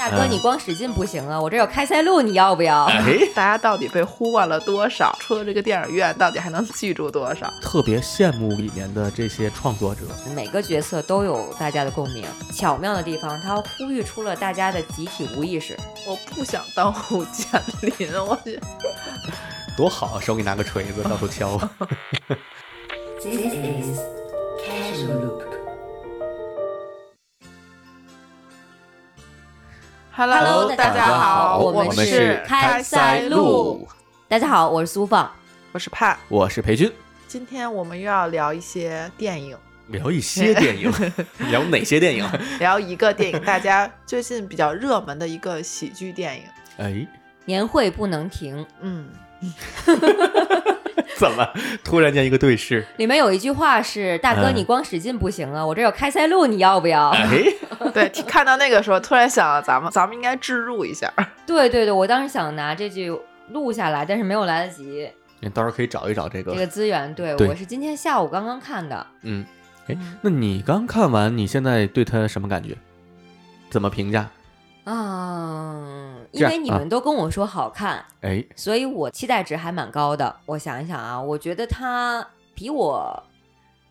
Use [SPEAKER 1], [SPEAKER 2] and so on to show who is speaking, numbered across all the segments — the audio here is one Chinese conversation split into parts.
[SPEAKER 1] 大哥，你光使劲不行啊！我这有开塞露，你要不要？
[SPEAKER 2] 哎，
[SPEAKER 3] 大家到底被呼唤了多少？出了这个电影院，到底还能记住多少？
[SPEAKER 2] 特别羡慕里面的这些创作者，
[SPEAKER 1] 每个角色都有大家的共鸣。巧妙的地方，它呼吁出了大家的集体无意识。
[SPEAKER 3] 我不想当胡建林，我去
[SPEAKER 2] 多好，手里拿个锤子到处敲。
[SPEAKER 4] This is
[SPEAKER 3] Hello，
[SPEAKER 1] 大
[SPEAKER 3] 大家好，
[SPEAKER 1] 我
[SPEAKER 3] 们
[SPEAKER 1] 们是开塞露。大家好，我是苏放。
[SPEAKER 3] 我是帕。
[SPEAKER 2] 我是裴军，
[SPEAKER 3] 今天我们又要聊一些电影，
[SPEAKER 2] 聊一些电影，聊哪些电影？
[SPEAKER 3] 聊一个电影，大家最近比较热门的一个喜剧电影。
[SPEAKER 2] 哎，
[SPEAKER 1] 年会不能停，
[SPEAKER 3] 嗯，
[SPEAKER 2] 怎么突然间一个对视？
[SPEAKER 1] 里面有一句话是：“大哥，
[SPEAKER 2] 嗯
[SPEAKER 1] 你光使劲不行啊！我这有开塞露，你要不要
[SPEAKER 2] 哎，
[SPEAKER 3] 对，看到那个时候，突然想到咱们，咱们应该置入一下。？”
[SPEAKER 1] 对对对，我当时想拿这句录下来，但是没有来得及
[SPEAKER 2] 你到时候可以找一找这个
[SPEAKER 1] 这。个资源。对
[SPEAKER 2] 对
[SPEAKER 1] 我是今天下午刚刚看的。
[SPEAKER 2] 嗯，哎，那你刚看完，你现在对他什么感觉？怎么评价？
[SPEAKER 1] 嗯，因为你们都跟我说好看，
[SPEAKER 2] 哎，
[SPEAKER 1] 所以我期待值还蛮高的。我想一想啊，我觉得它比我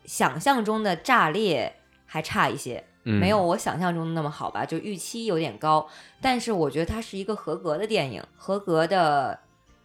[SPEAKER 1] 想象中的炸裂还差一些，
[SPEAKER 2] 嗯
[SPEAKER 1] 没有我想象中的那么好吧，就预期有点高。但是我觉得它是一个合格的电影，合格的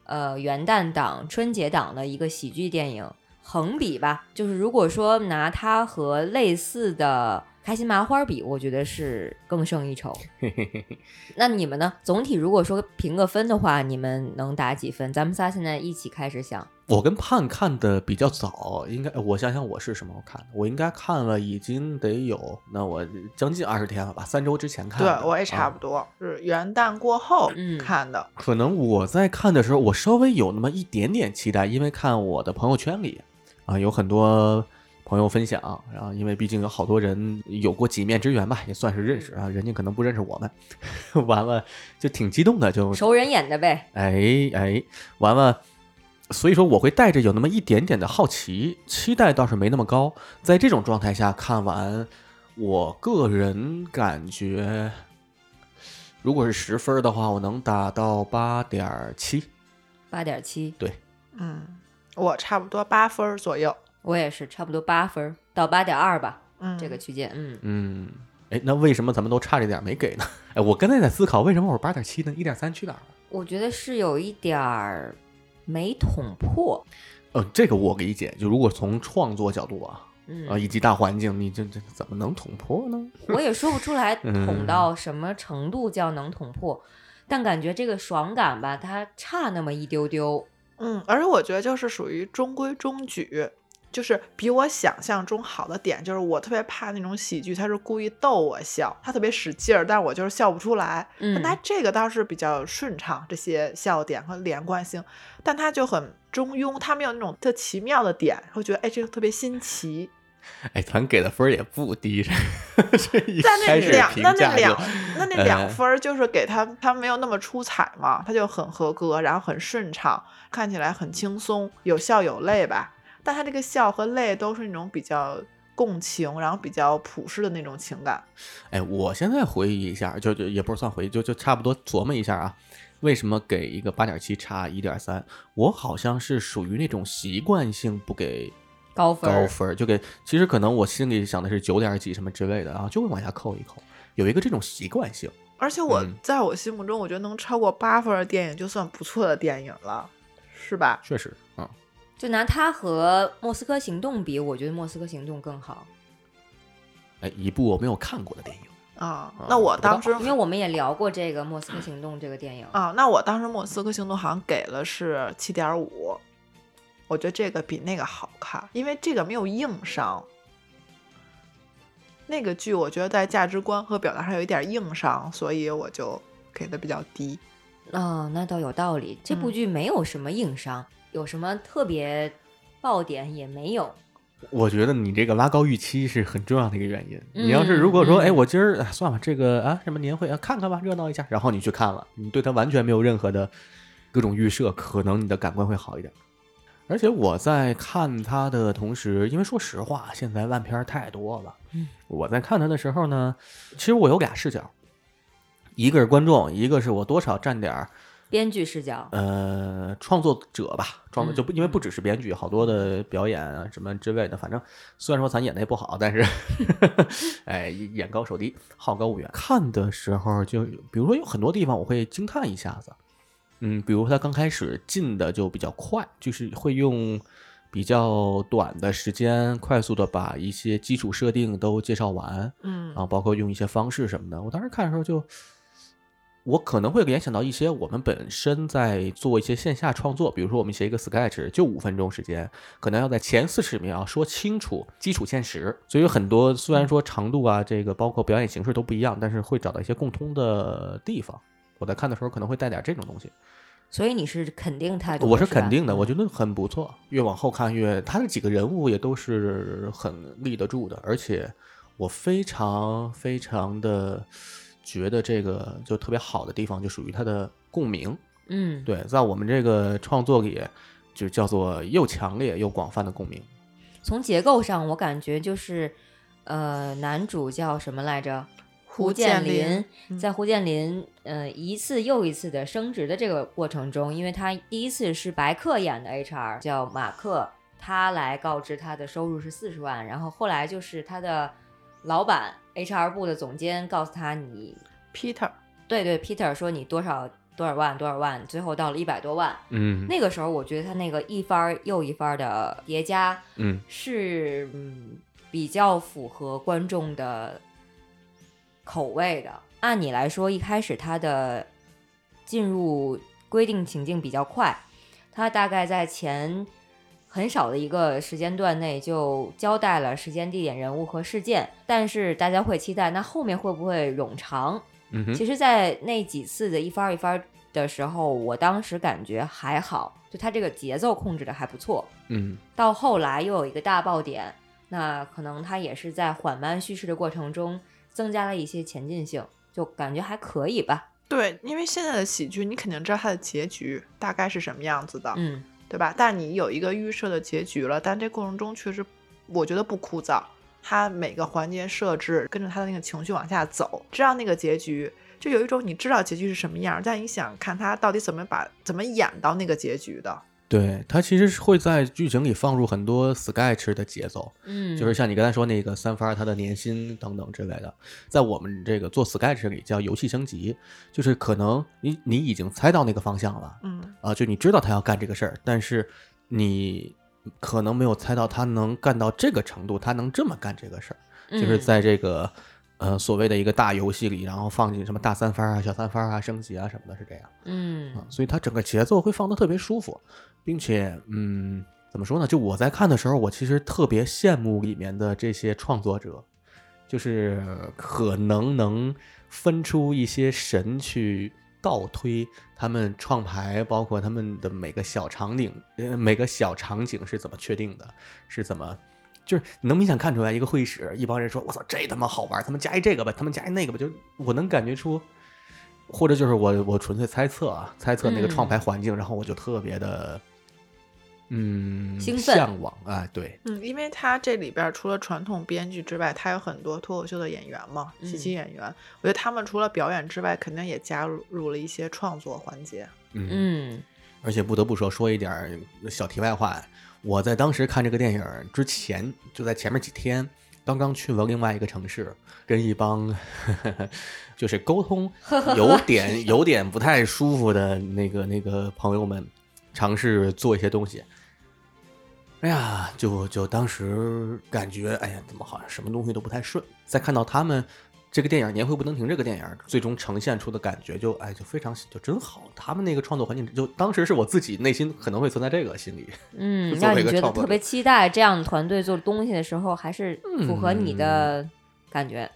[SPEAKER 1] 呃元旦档、春节档的一个喜剧电影。横比吧，就是如果说拿它和类似的开心麻花比，我觉得是更胜一筹。
[SPEAKER 2] 嘿嘿嘿嘿
[SPEAKER 1] 那你们呢？总体如果说评个分的话，你们能打几分？咱们仨现在一起开始想。
[SPEAKER 2] 我跟盼看的比较早，应该我想想我是什么时候看的？我应该看了已经得有，那我将近二十天了吧，三周之前看的
[SPEAKER 3] 对
[SPEAKER 2] 的。，
[SPEAKER 3] 我也差
[SPEAKER 2] 啊
[SPEAKER 3] 不多，是元旦过后
[SPEAKER 1] 嗯
[SPEAKER 3] 看的。
[SPEAKER 2] 可能我在看的时候，我稍微有那么一点点期待，因为看我的朋友圈里啊，有很多朋友分享，然后因为毕竟有好多人有过几面之缘吧，也算是认识啊，人家可能不认识我们，完了就挺激动的，就
[SPEAKER 1] 熟人演的呗。
[SPEAKER 2] 哎哎，完了。所以说我会带着有那么一点点的好奇，期待倒是没那么高。在这种状态下看完，我个人感觉，如果是十分的话，我能打到八点七。
[SPEAKER 1] 八点七，对
[SPEAKER 3] 嗯，我差不多八分左右。
[SPEAKER 1] 我也是差不多八分到八点二吧，
[SPEAKER 3] 嗯，
[SPEAKER 1] 这个区间。嗯，
[SPEAKER 2] 嗯，哎，那为什么咱们都差这点儿没给呢？哎，我刚才在思考，为什么我八点七呢？一点三去哪儿了？
[SPEAKER 1] 我觉得是有一点儿没捅破。
[SPEAKER 2] 呃，这个我理解。就如果从创作角度啊，
[SPEAKER 1] 嗯，
[SPEAKER 2] 啊，以及大环境，你这这怎么能捅破呢？
[SPEAKER 1] 我也说不出来
[SPEAKER 2] 嗯
[SPEAKER 1] 捅到什么程度叫能捅破，但感觉这个爽感吧，它差那么一丢丢。
[SPEAKER 3] 嗯，而且我觉得就是属于中规中矩，就是比我想象中好的点，就是我特别怕那种喜剧，他是故意逗我笑，他特别使劲儿，但我就是笑不出来。
[SPEAKER 1] 嗯
[SPEAKER 3] 但他这个倒是比较顺畅，这些笑点和连贯性，但他就很中庸，他没有那种特奇妙的点，会觉得哎，这个特别新奇。
[SPEAKER 2] 哎，咱给的分儿也不低，这
[SPEAKER 3] 但那
[SPEAKER 2] 开始
[SPEAKER 3] 两
[SPEAKER 2] 评价就
[SPEAKER 3] 那那两那那
[SPEAKER 2] 呃
[SPEAKER 3] 两分儿就是给他他没有那么出彩嘛，他就很合格，然后很顺畅，看起来很轻松，有笑有泪吧。但他这个笑和泪都是那种比较共情，然后比较朴实的那种情感。
[SPEAKER 2] 哎，我现在回忆一下，就就也不是算回忆，就就差不多琢磨一下啊，为什么给一个八点七差一点三？我好像是属于那种习惯性不给
[SPEAKER 1] 高分
[SPEAKER 2] 高分，就给其实可能我心里想的是九点几什么之类的啊，就会往下扣一扣，有一个这种习惯性。
[SPEAKER 3] 而且我、
[SPEAKER 2] 嗯
[SPEAKER 3] 在我心目中，我觉得能超过八分的电影就算不错的电影了，是吧？
[SPEAKER 2] 确实啊，
[SPEAKER 1] 就拿它和《莫斯科行动》比，我觉得《莫斯科行动》更好，
[SPEAKER 2] 哎，一部我没有看过的电影，
[SPEAKER 3] 啊、
[SPEAKER 2] 啊
[SPEAKER 3] 那我当时
[SPEAKER 1] 因为我们也聊过这个《莫斯科行动》这个电影。
[SPEAKER 3] 啊，那我当时《莫斯科行动》好像给了是七点五，我觉得这个比那个好看，因为这个没有硬伤。那个剧我觉得在价值观和表达上有一点硬伤，所以我就给的比较低。
[SPEAKER 1] 哦，那倒有道理。这部
[SPEAKER 3] 嗯
[SPEAKER 1] 剧没有什么硬伤，有什么特别爆点也没有。
[SPEAKER 2] 我觉得你这个拉高预期是很重要的一个原因。你要是如果说，
[SPEAKER 1] 嗯
[SPEAKER 2] 哎，我今儿哎算了，这个啊什么年会啊看看吧，热闹一下，然后你去看了，你对它完全没有任何的各种预设，可能你的感官会好一点。而且我在看它的同时，因为说实话，现在烂片儿太多了。
[SPEAKER 1] 嗯，
[SPEAKER 2] 我在看它的时候呢，其实我有俩视角。一个是观众，一个是我多少占点儿
[SPEAKER 1] 编剧视角，
[SPEAKER 2] 呃创作者吧，创作
[SPEAKER 1] 嗯
[SPEAKER 2] 就不因为不只是编剧，好多的表演啊什么之类的，反正虽然说咱演的也不好，但是 哎眼高手低，好高骛远。看的时候就比如说有很多地方我会惊叹一下子，嗯，比如他刚开始进的就比较快，就是会用比较短的时间快速的把一些基础设定都介绍完，
[SPEAKER 3] 嗯
[SPEAKER 2] 啊，包括用一些方式什么的。我当时看的时候就，我可能会联想到一些我们本身在做一些线下创作，比如说我们写一个 sketch 就五分钟时间，可能要在前四十秒说清楚基础现实，所以有很多虽然说长度啊，这个包括表演形式都不一样，但是会找到一些共通的地方。我在看的时候可能会带点这种东西，
[SPEAKER 1] 所以你是肯定态度，
[SPEAKER 2] 我是肯定的，我
[SPEAKER 1] 嗯
[SPEAKER 2] 觉得很不错。越往后看越，他的几个人物也都是很立得住的，而且我非常非常的觉得这个就特别好的地方，就属于他的共鸣。
[SPEAKER 1] 嗯，
[SPEAKER 2] 对，在我们这个创作里，就叫做又强烈又广泛的共鸣。
[SPEAKER 1] 从结构上，我感觉就是，呃，男主叫什么来着？胡
[SPEAKER 3] 建
[SPEAKER 1] 林
[SPEAKER 3] 林，嗯
[SPEAKER 1] 在胡建林呃一次又一次的升职的这个过程中，因为他第一次是白客演的 HR 叫马克，他来告知他的收入是四十万，然后后来就是他的老板 HR 部的总监告诉他你
[SPEAKER 3] Peter，
[SPEAKER 1] 对对 Peter 说你多少多少万多少万，最后到了一百多万。
[SPEAKER 2] 嗯
[SPEAKER 1] 那个时候我觉得他那个一番又一番的叠加，
[SPEAKER 2] 嗯
[SPEAKER 1] 是嗯比较符合观众的口味的。按你来说，一开始他的进入规定情境比较快，他大概在前很少的一个时间段内就交代了时间、地点、人物和事件，但是大家会期待那后面会不会冗长？
[SPEAKER 2] 嗯哼
[SPEAKER 1] 其实，在那几次的一番儿一番儿的时候，我当时感觉还好，就它这个节奏控制的还不错。
[SPEAKER 2] 嗯
[SPEAKER 1] 到后来又有一个大爆点，那可能它也是在缓慢叙事的过程中增加了一些前进性，就感觉还可以吧。
[SPEAKER 3] 对，因为现在的喜剧，你肯定知道它的结局大概是什么样子的，
[SPEAKER 1] 嗯
[SPEAKER 3] 对吧？但你有一个预设的结局了，但这过程中确实，我觉得不枯燥。它每个环节设置跟着他的那个情绪往下走，知道那个结局，就有一种你知道结局是什么样，但你想看他到底怎么把怎么演到那个结局的。
[SPEAKER 2] 对，它其实是会在剧情里放入很多 sketch 的节奏。
[SPEAKER 1] 嗯，
[SPEAKER 2] 就是像你刚才说那个三番儿它的年薪等等之类的，在我们这个做 sketch 里叫游戏升级，就是可能你你已经猜到那个方向了
[SPEAKER 3] 嗯，
[SPEAKER 2] 啊，就你知道他要干这个事儿，但是你可能没有猜到他能干到这个程度，他能这么干这个事儿，就是
[SPEAKER 1] 嗯
[SPEAKER 2] 在这个呃所谓的一个大游戏里，然后放进什么大三番啊、小三番啊、升级啊什么的，是这样。
[SPEAKER 1] 嗯
[SPEAKER 2] 啊，所以它整个节奏会放得特别舒服，并且，嗯，怎么说呢？就我在看的时候，我其实特别羡慕里面的这些创作者，就是可能能分出一些神去倒推他们创牌，包括他们的每个小场景，呃，每个小场景是怎么确定的，是怎么。就是你能明显看出来，一个会议室，一帮人说：“我操，这他妈好玩！他们加一这个吧，他们加一那个吧。”就我能感觉出，或者就是我我纯粹猜测啊，猜测那个创牌环境，然后我就特别的，嗯，
[SPEAKER 1] 兴奋
[SPEAKER 2] 向往啊，对，
[SPEAKER 3] 嗯，因为他这里边除了传统编剧之外，他有很多脱口秀的演员嘛，喜剧
[SPEAKER 1] 嗯
[SPEAKER 3] 演员。我觉得他们除了表演之外，肯定也加入入了一些创作环节。
[SPEAKER 2] 嗯，
[SPEAKER 1] 嗯
[SPEAKER 2] 而且不得不说，说一点儿小题外话，我在当时看这个电影之前，就在前面几天，刚刚去了另外一个城市，跟一帮呵呵 就是沟通有点有点不太舒服的那个那个朋友们，尝试做一些东西。哎呀，就就当时感觉，哎呀，怎么好像什么东西都不太顺。再看到他们这个电影《年会不能停》这个电影最终呈现出的感觉就，哎，就非常就真好。他们那个创作环境，就当时是我自己内心可能会存在这个心理。
[SPEAKER 1] 嗯，让你觉得特别期待这样的团队做东西的时候，还是符合你
[SPEAKER 2] 嗯
[SPEAKER 1] 的感觉。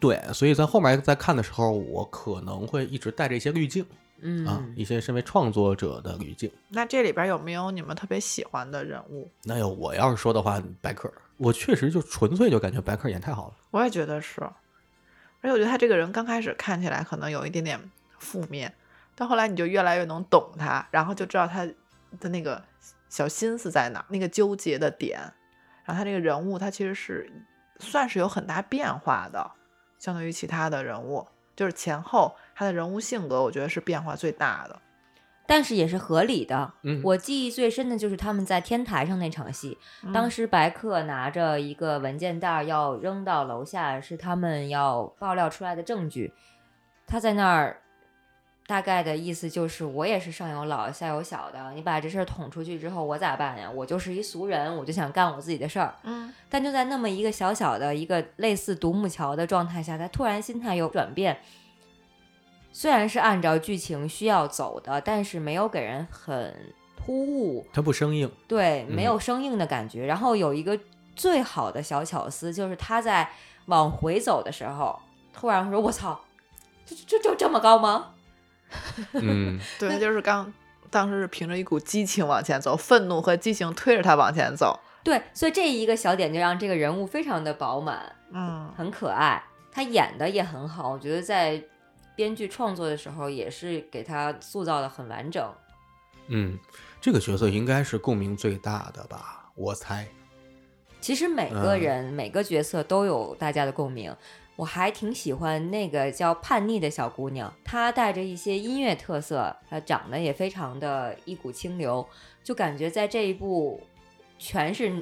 [SPEAKER 2] 对，所以在后面在看的时候，我可能会一直带着一些滤镜
[SPEAKER 1] 嗯
[SPEAKER 2] 啊，一些身为创作者的语境。
[SPEAKER 3] 那这里边有没有你们特别喜欢的人物？
[SPEAKER 2] 那有我要是说的话，白客，我确实就纯粹就感觉白客演太好了。
[SPEAKER 3] 我也觉得是，而且我觉得他这个人刚开始看起来可能有一点点负面，到后来你就越来越能懂他，然后就知道他的那个小心思在哪儿，那个纠结的点。然后他这个人物，他其实是算是有很大变化的，相对于其他的人物。就是前后他的人物性格，我觉得是变化最大的。
[SPEAKER 1] 但是也是合理的。
[SPEAKER 2] 嗯
[SPEAKER 1] 我记忆最深的就是他们在天台上那场戏，当时白客拿着一个文件袋儿要扔到楼下，是他们要爆料出来的证据。他在那儿，大概的意思就是我也是上有老下有小的，你把这事儿捅出去之后，我咋办呀？我就是一俗人，我就想干我自己的事儿。
[SPEAKER 3] 嗯
[SPEAKER 1] 但就在那么一个小小的一个类似独木桥的状态下，他突然心态有转变。虽然是按照剧情需要走的，但是没有给人很突兀，
[SPEAKER 2] 他不生硬，
[SPEAKER 1] 对，
[SPEAKER 2] 嗯
[SPEAKER 1] 没有生硬的感觉。然后有一个最好的小巧思，就是他在往回走的时候，突然说：“我操，这这就这么高吗
[SPEAKER 2] 嗯，
[SPEAKER 3] 对他就是刚当时是凭着一股激情往前走，愤怒和激情推着他往前走。？”
[SPEAKER 1] 对，所以这一个小点就让这个人物非常的饱满，
[SPEAKER 3] 嗯，
[SPEAKER 1] 很可爱。他演的也很好，我觉得在编剧创作的时候也是给他塑造的很完整。
[SPEAKER 2] 嗯，这个角色应该是共鸣最大的吧，我猜。
[SPEAKER 1] 其实每个
[SPEAKER 2] 嗯
[SPEAKER 1] 人、每个角色都有大家的共鸣。我还挺喜欢那个叫叛逆的小姑娘，她带着一些音乐特色，她长得也非常的一股清流，就感觉在这一部全是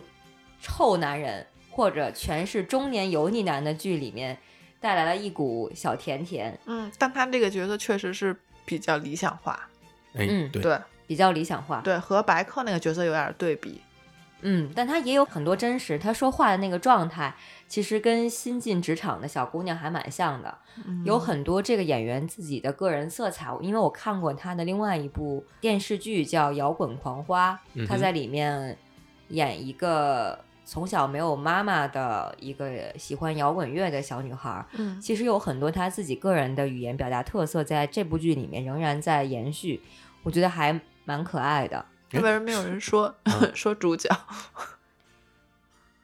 [SPEAKER 1] 臭男人或者全是中年油腻男的剧里面，带来了一股小甜甜，
[SPEAKER 3] 嗯，但她这个角色确实是比较理想化，
[SPEAKER 2] 哎，
[SPEAKER 1] 嗯
[SPEAKER 2] 对，
[SPEAKER 3] 对
[SPEAKER 1] 比较理想化。
[SPEAKER 3] 对，和白客那个角色有点对比。
[SPEAKER 1] 嗯，但她也有很多真实，她说话的那个状态，其实跟新进职场的小姑娘还蛮像的。有
[SPEAKER 3] 嗯
[SPEAKER 1] 很多这个演员自己的个人色彩，因为我看过她的另外一部电视剧叫《摇滚狂花》，
[SPEAKER 2] 嗯哼
[SPEAKER 1] 他在里面演一个从小没有妈妈的一个喜欢摇滚乐的小女孩。
[SPEAKER 3] 嗯
[SPEAKER 1] 其实有很多她自己个人的语言表达特色，在这部剧里面仍然在延续，我觉得还蛮可爱的。
[SPEAKER 3] 为什么没有人说
[SPEAKER 2] 嗯
[SPEAKER 3] 说主角？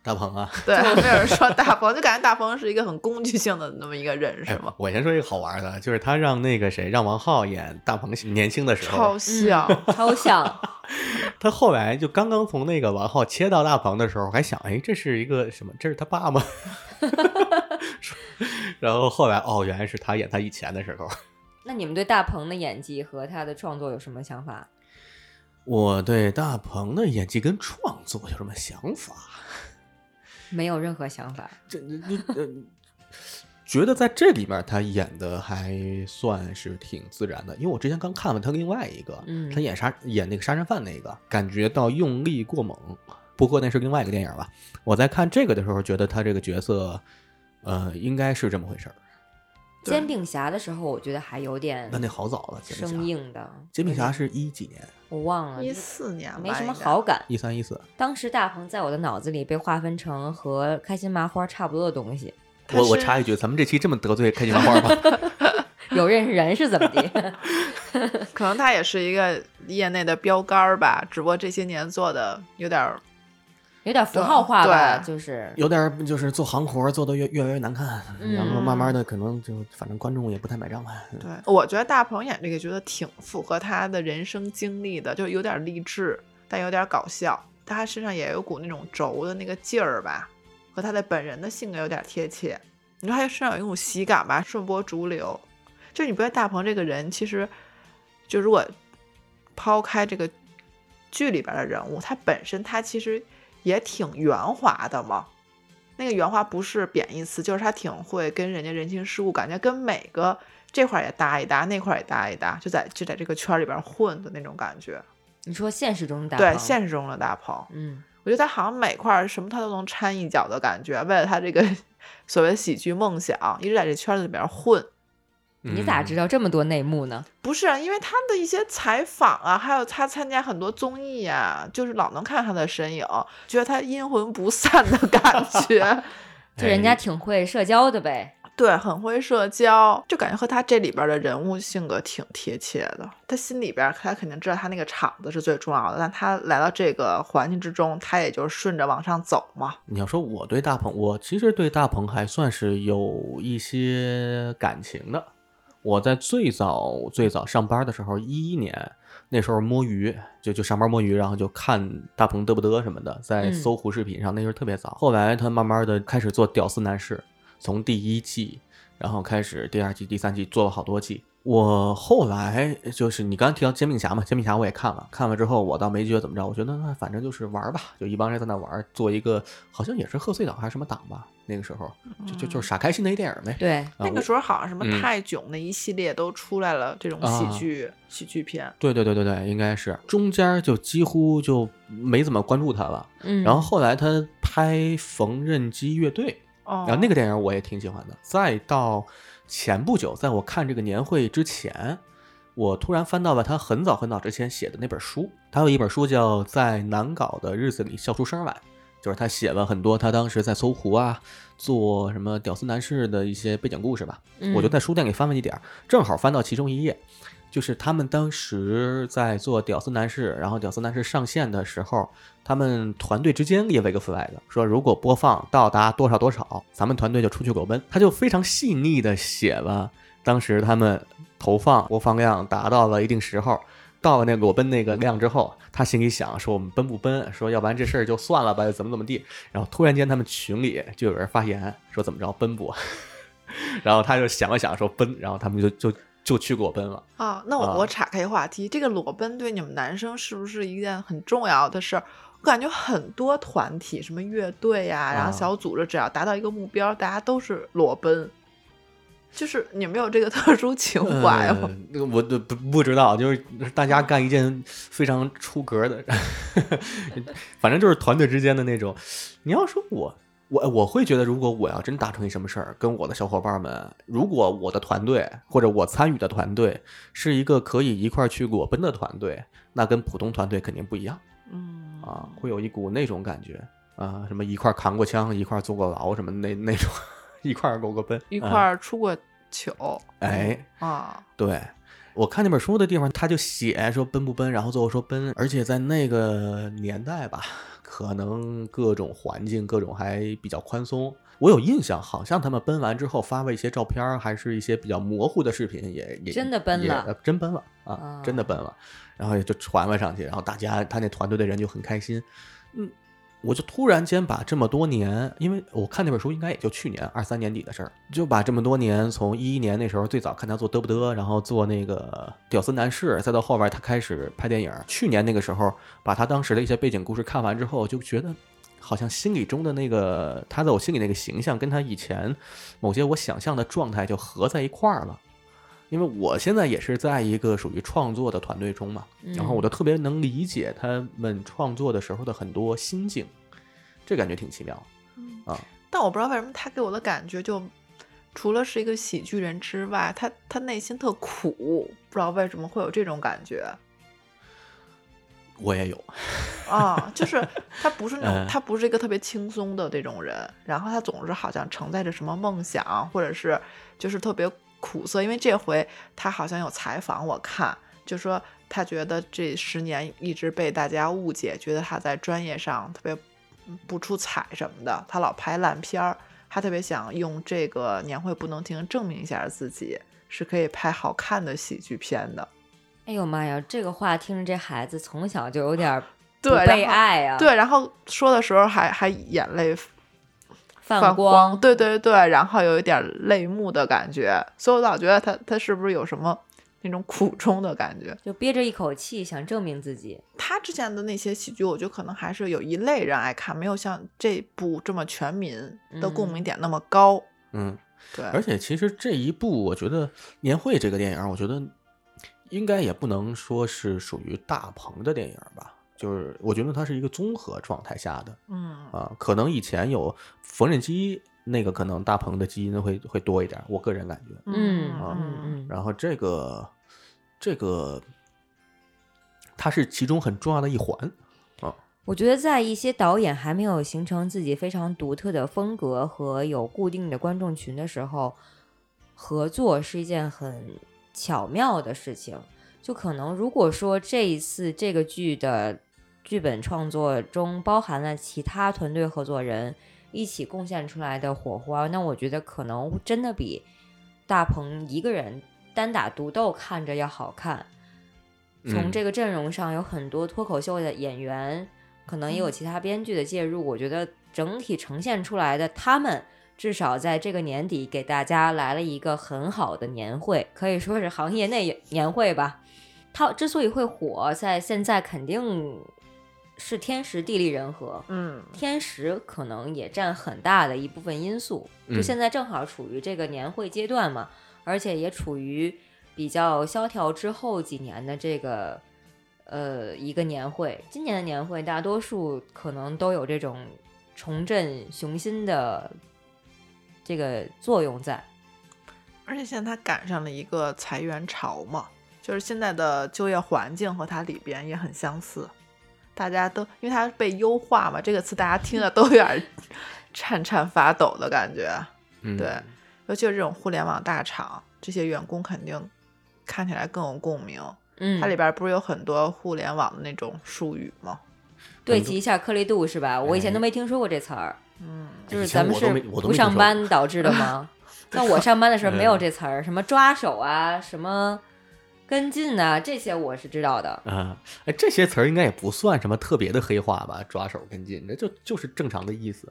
[SPEAKER 2] 大鹏啊，
[SPEAKER 3] 对，没有人说大鹏，就感觉大鹏是一一个很工具性的那么一个人，是
[SPEAKER 2] 哎
[SPEAKER 3] 吗？
[SPEAKER 2] 我先说一个好玩的，就是他让那个谁，让王浩演大鹏年轻的时候
[SPEAKER 3] 超，像，
[SPEAKER 1] 超像，
[SPEAKER 2] 他后来就刚刚从那个王浩切到大鹏的时候，还想，哎，这是一个什么？这是他爸吗？说 然后后来哦，原来是他演他以前的时候。
[SPEAKER 1] 那你们对大鹏的演技和他的创作有什么想法？
[SPEAKER 2] 我对大鹏的演技跟创作有什么想法？
[SPEAKER 1] 没有任何想法。
[SPEAKER 2] 这你呃，觉得在这里面他演的还算是挺自然的，因为我之前刚看了他另外一个，
[SPEAKER 1] 嗯
[SPEAKER 2] 他演杀演那个杀人犯那个，感觉到用力过猛。不过那是另外一个电影吧。我在看这个的时候，觉得他这个角色，呃，应该是这么回事儿。
[SPEAKER 3] 对
[SPEAKER 1] 煎饼侠的时候，我觉得还有点
[SPEAKER 2] 那那好早了，煎饼侠。
[SPEAKER 1] 生硬的。
[SPEAKER 2] 煎饼侠是一几年？
[SPEAKER 1] 我忘了，
[SPEAKER 3] 一四年吧
[SPEAKER 1] 没什么好感。
[SPEAKER 2] 一三一四。
[SPEAKER 1] 当时大鹏在我的脑子里被划分成和开心麻花差不多的东西。
[SPEAKER 2] 我我插一句，咱们这期这么得罪开心麻花吗？
[SPEAKER 1] 有认识人是怎么的？
[SPEAKER 3] 可能他也是一个业内的标杆儿吧，只不过这些年做的有点儿
[SPEAKER 1] 有点符号化吧，
[SPEAKER 3] 对
[SPEAKER 1] 就是
[SPEAKER 2] 有点儿就是做行活做的越越来越难看，然后慢慢
[SPEAKER 3] 嗯
[SPEAKER 2] 的可能就反正观众也不太买账吧。
[SPEAKER 3] 对。我觉得大鹏演这个角色挺符合他的人生经历的，就有点励志，但有点搞笑。他身上也有股那种轴的那个劲儿吧，和他的本人的性格有点贴切。你说他身上有一种喜感吧，顺波逐流。就是你不觉得大鹏这个人，其实就如果抛开这个剧里边的人物，他本身他其实也挺圆滑的嘛。那个圆滑不是贬义词，就是他挺会跟人家人情世故，感觉跟每个这块儿也搭一搭，那块儿也搭一搭，就在就在这个圈儿里边混的那种感觉。
[SPEAKER 1] 你说现实中的大
[SPEAKER 3] 对，现实中的大鹏，
[SPEAKER 1] 嗯，
[SPEAKER 3] 我觉得他好像每块儿什么他都能掺一脚的感觉，为了他这个 所谓喜剧梦想，一直在这圈子里边混。
[SPEAKER 1] 你咋知
[SPEAKER 2] 道？
[SPEAKER 1] 这么多内幕呢？
[SPEAKER 3] 不是，啊因为他的一些采访啊，还有他参加很多综艺啊、就是老能看他的身影，觉得他阴魂不散的感觉。
[SPEAKER 1] 就人家
[SPEAKER 2] 哎
[SPEAKER 1] 挺会社交的呗。
[SPEAKER 3] 对，很会社交，就感觉和他这里边的人物性格挺贴切的。他心里边他肯定知道他那个场子是最重要的，但他来到这个环境之中，他也就顺着往上走嘛。
[SPEAKER 2] 你要说我对大鹏，我其实对大鹏还算是有一些感情的。我在最早最早上班的时候，一一年那时候摸鱼，就就上班摸鱼，然后就看大鹏嘚不嘚什么的，在
[SPEAKER 1] 嗯
[SPEAKER 2] 搜狐视频上，那时候特别早。后来他慢慢的开始做屌丝男士，从第一季，然后开始第二季、第三季做了好多季。我后来就是你刚刚提到煎饼侠嘛，煎饼侠我也看了，看了之后我倒没觉得怎么着，我觉得那反正就是玩儿吧，就一帮人在那玩儿，做一个好像也是贺岁档还是什么档吧，那个时候就就就是傻开心的一电影呗。
[SPEAKER 1] 对，
[SPEAKER 2] 啊
[SPEAKER 3] 那个时候好像什么
[SPEAKER 2] 嗯
[SPEAKER 3] 泰囧那一系列都出来了，这种喜剧、喜剧片。
[SPEAKER 2] 对对对对对，应该是中间就几乎就没怎么关注他了。
[SPEAKER 1] 嗯，
[SPEAKER 2] 然后后来他拍缝纫机乐队，
[SPEAKER 3] 哦，
[SPEAKER 2] 然后那个电影我也挺喜欢的。再到前不久，在我看这个年会之前，我突然翻到了他很早很早之前写的那本书。他有一本书叫《在难搞的日子里笑出声来》，就是他写了很多他当时在搜狐啊做什么屌丝男士的一些背景故事吧。
[SPEAKER 1] 嗯
[SPEAKER 2] 我就在书店里翻了一点儿，正好翻到其中一页，就是他们当时在做屌丝男士，然后屌丝男士上线的时候，他们团队之间列了一个 flag，说如果播放到达多少多少，咱们团队就出去裸奔。他就非常细腻的写了当时他们投放播放量达到了一定时候。到了那个裸奔那个量之后，他心里想说我们奔不奔？说要不然这事儿就算了吧，怎么怎么地。然后突然间他们群里就有人发言说怎么着奔不？然后他就想了想说奔，然后他们就就就去裸奔了。
[SPEAKER 3] 啊，那我、
[SPEAKER 2] 啊
[SPEAKER 3] 我岔开话题，这个裸奔对你们男生是不是一件很重要的事儿？我感觉很多团体，什么乐队呀、然后
[SPEAKER 2] 啊
[SPEAKER 3] 小组织，只要达到一个目标，大家都是裸奔。就是你们有这个特殊情怀吗？
[SPEAKER 2] 呃我都不不知道，就是大家干一件非常出格的，反正就是团队之间的那种。你要说我，我我会觉得，如果我要真达成一什么事儿，跟我的小伙伴们，如果我的团队或者我参与的团队是一个可以一块儿去裸奔的团队，那跟普通团队肯定不一样
[SPEAKER 3] 嗯
[SPEAKER 2] 啊，会有一股那种感觉啊，什么一块儿扛过枪，一块儿坐过牢，什么那那种，一块儿裸过奔，
[SPEAKER 3] 一
[SPEAKER 2] 啊
[SPEAKER 3] 块儿出过糗，
[SPEAKER 2] 哎。
[SPEAKER 3] 啊，
[SPEAKER 2] 对，我看那本书的地方，他就写说奔不奔，然后最后说奔，而且在那个年代吧，可能各种环境各种还比较宽松。我有印象，好像他们奔完之后发了一些照片，还是一些比较模糊的视频，也也
[SPEAKER 1] 真的奔了
[SPEAKER 2] 呃真奔了啊，真的奔了，然后也就传了上去，然后大家他那团队的人就很开心，嗯。我就突然间把这么多年，因为我看那本书应该也就去年二三年底的事儿，就把这么多年从一一年那时候最早看他做嘚不嘚，然后做那个屌丝男士，再到后边他开始拍电影，去年那个时候把他当时的一些背景故事看完之后，就觉得好像心里中的那个他在我心里那个形象，跟他以前某些我想象的状态就合在一块儿了。因为我现在也是在一个属于创作的团队中嘛，然后我就特别能理解他们创作的时候的很多心境，这感觉挺奇妙啊。
[SPEAKER 3] 但我不知道为什么他给我的感觉就，除了是一个喜剧人之外，他他内心特苦，不知道为什么会有这种感觉。
[SPEAKER 2] 我也有，
[SPEAKER 3] 啊，就是他不是那种
[SPEAKER 2] 嗯。
[SPEAKER 3] 他不是一个特别轻松的这种人，然后他总是好像承载着什么梦想，或者是就是特别苦涩。因为这回他好像有采访我看，就说他觉得这十年一直被大家误解，觉得他在专业上特别不出彩什么的，他老拍烂片儿。他特别想用这个年会不能停证明一下自己是可以拍好看的喜剧片的。
[SPEAKER 1] 哎呦妈呀，这个话听着这孩子从小就有点儿
[SPEAKER 3] 对，
[SPEAKER 1] 被爱啊，，
[SPEAKER 3] 对，然后说的时候还还眼泪泛
[SPEAKER 1] 泛光，
[SPEAKER 3] 对对对，然后有一点泪目的感觉，所以我老觉得他他是不是有什么那种苦衷的感觉？
[SPEAKER 1] 就憋着一口气想证明自己。
[SPEAKER 3] 他之前的那些喜剧，我觉得可能还是有一类人爱看，没有像这部这么全民的共鸣点那么高。
[SPEAKER 2] 嗯，
[SPEAKER 3] 对，
[SPEAKER 2] 而且其实这一部，我觉得《年会》这个电影，我觉得应该也不能说是属于大鹏的电影吧，就是我觉得它是一个综合状态下的
[SPEAKER 3] 嗯
[SPEAKER 2] 啊，可能以前有缝纫机那个，可能大鹏的基因会会多一点，我个人感觉。
[SPEAKER 1] 嗯
[SPEAKER 3] 嗯
[SPEAKER 1] 嗯嗯，
[SPEAKER 2] 然后这个这个，它是其中很重要的一环啊。
[SPEAKER 1] 我觉得在一些导演还没有形成自己非常独特的风格和有固定的观众群的时候，合作是一件很巧妙的事情。就可能如果说这一次这个剧的剧本创作中包含了其他团队合作人一起贡献出来的火花，那我觉得可能真的比大鹏一个人单打独斗看着要好看。从
[SPEAKER 2] 嗯
[SPEAKER 1] 这个阵容上有很多脱口秀的演员，可能也有
[SPEAKER 3] 嗯
[SPEAKER 1] 其他编剧的介入，我觉得整体呈现出来的他们至少在这个年底给大家来了一个很好的年会，可以说是行业内年会吧。它之所以会火，在现在肯定是天时地利人和。
[SPEAKER 3] 嗯，
[SPEAKER 1] 天时可能也占很大的一部分因素，就
[SPEAKER 2] 嗯
[SPEAKER 1] 现在正好处于这个年会阶段嘛，而且也处于比较萧条之后几年的这个呃一个年会。今年的年会大多数可能都有这种重振雄心的这个作用在。
[SPEAKER 3] 而且现在它赶上了一个裁员潮嘛，就是现在的就业环境和它里边也很相似，大家都因为它被优化嘛，这个词大家听了都有点儿 颤颤发抖的感觉。
[SPEAKER 2] 嗯，
[SPEAKER 3] 对尤其是这种互联网大厂，这些员工肯定看起来更有共鸣。
[SPEAKER 1] 嗯，
[SPEAKER 3] 它里边不是有很多互联网的那种术语吗？
[SPEAKER 1] 对齐一下颗粒度是吧？我以前都
[SPEAKER 2] 哎
[SPEAKER 1] 没听说过这词儿，
[SPEAKER 3] 嗯，
[SPEAKER 1] 就是咱们是不上班导致的吗？那我上班的时候没有
[SPEAKER 2] 嗯
[SPEAKER 1] 这词儿，什么抓手啊，什么跟进啊，这些我是知道的。
[SPEAKER 2] 啊，哎，这些词儿应该也不算什么特别的黑话吧？抓手跟进，这就就是正常的意思。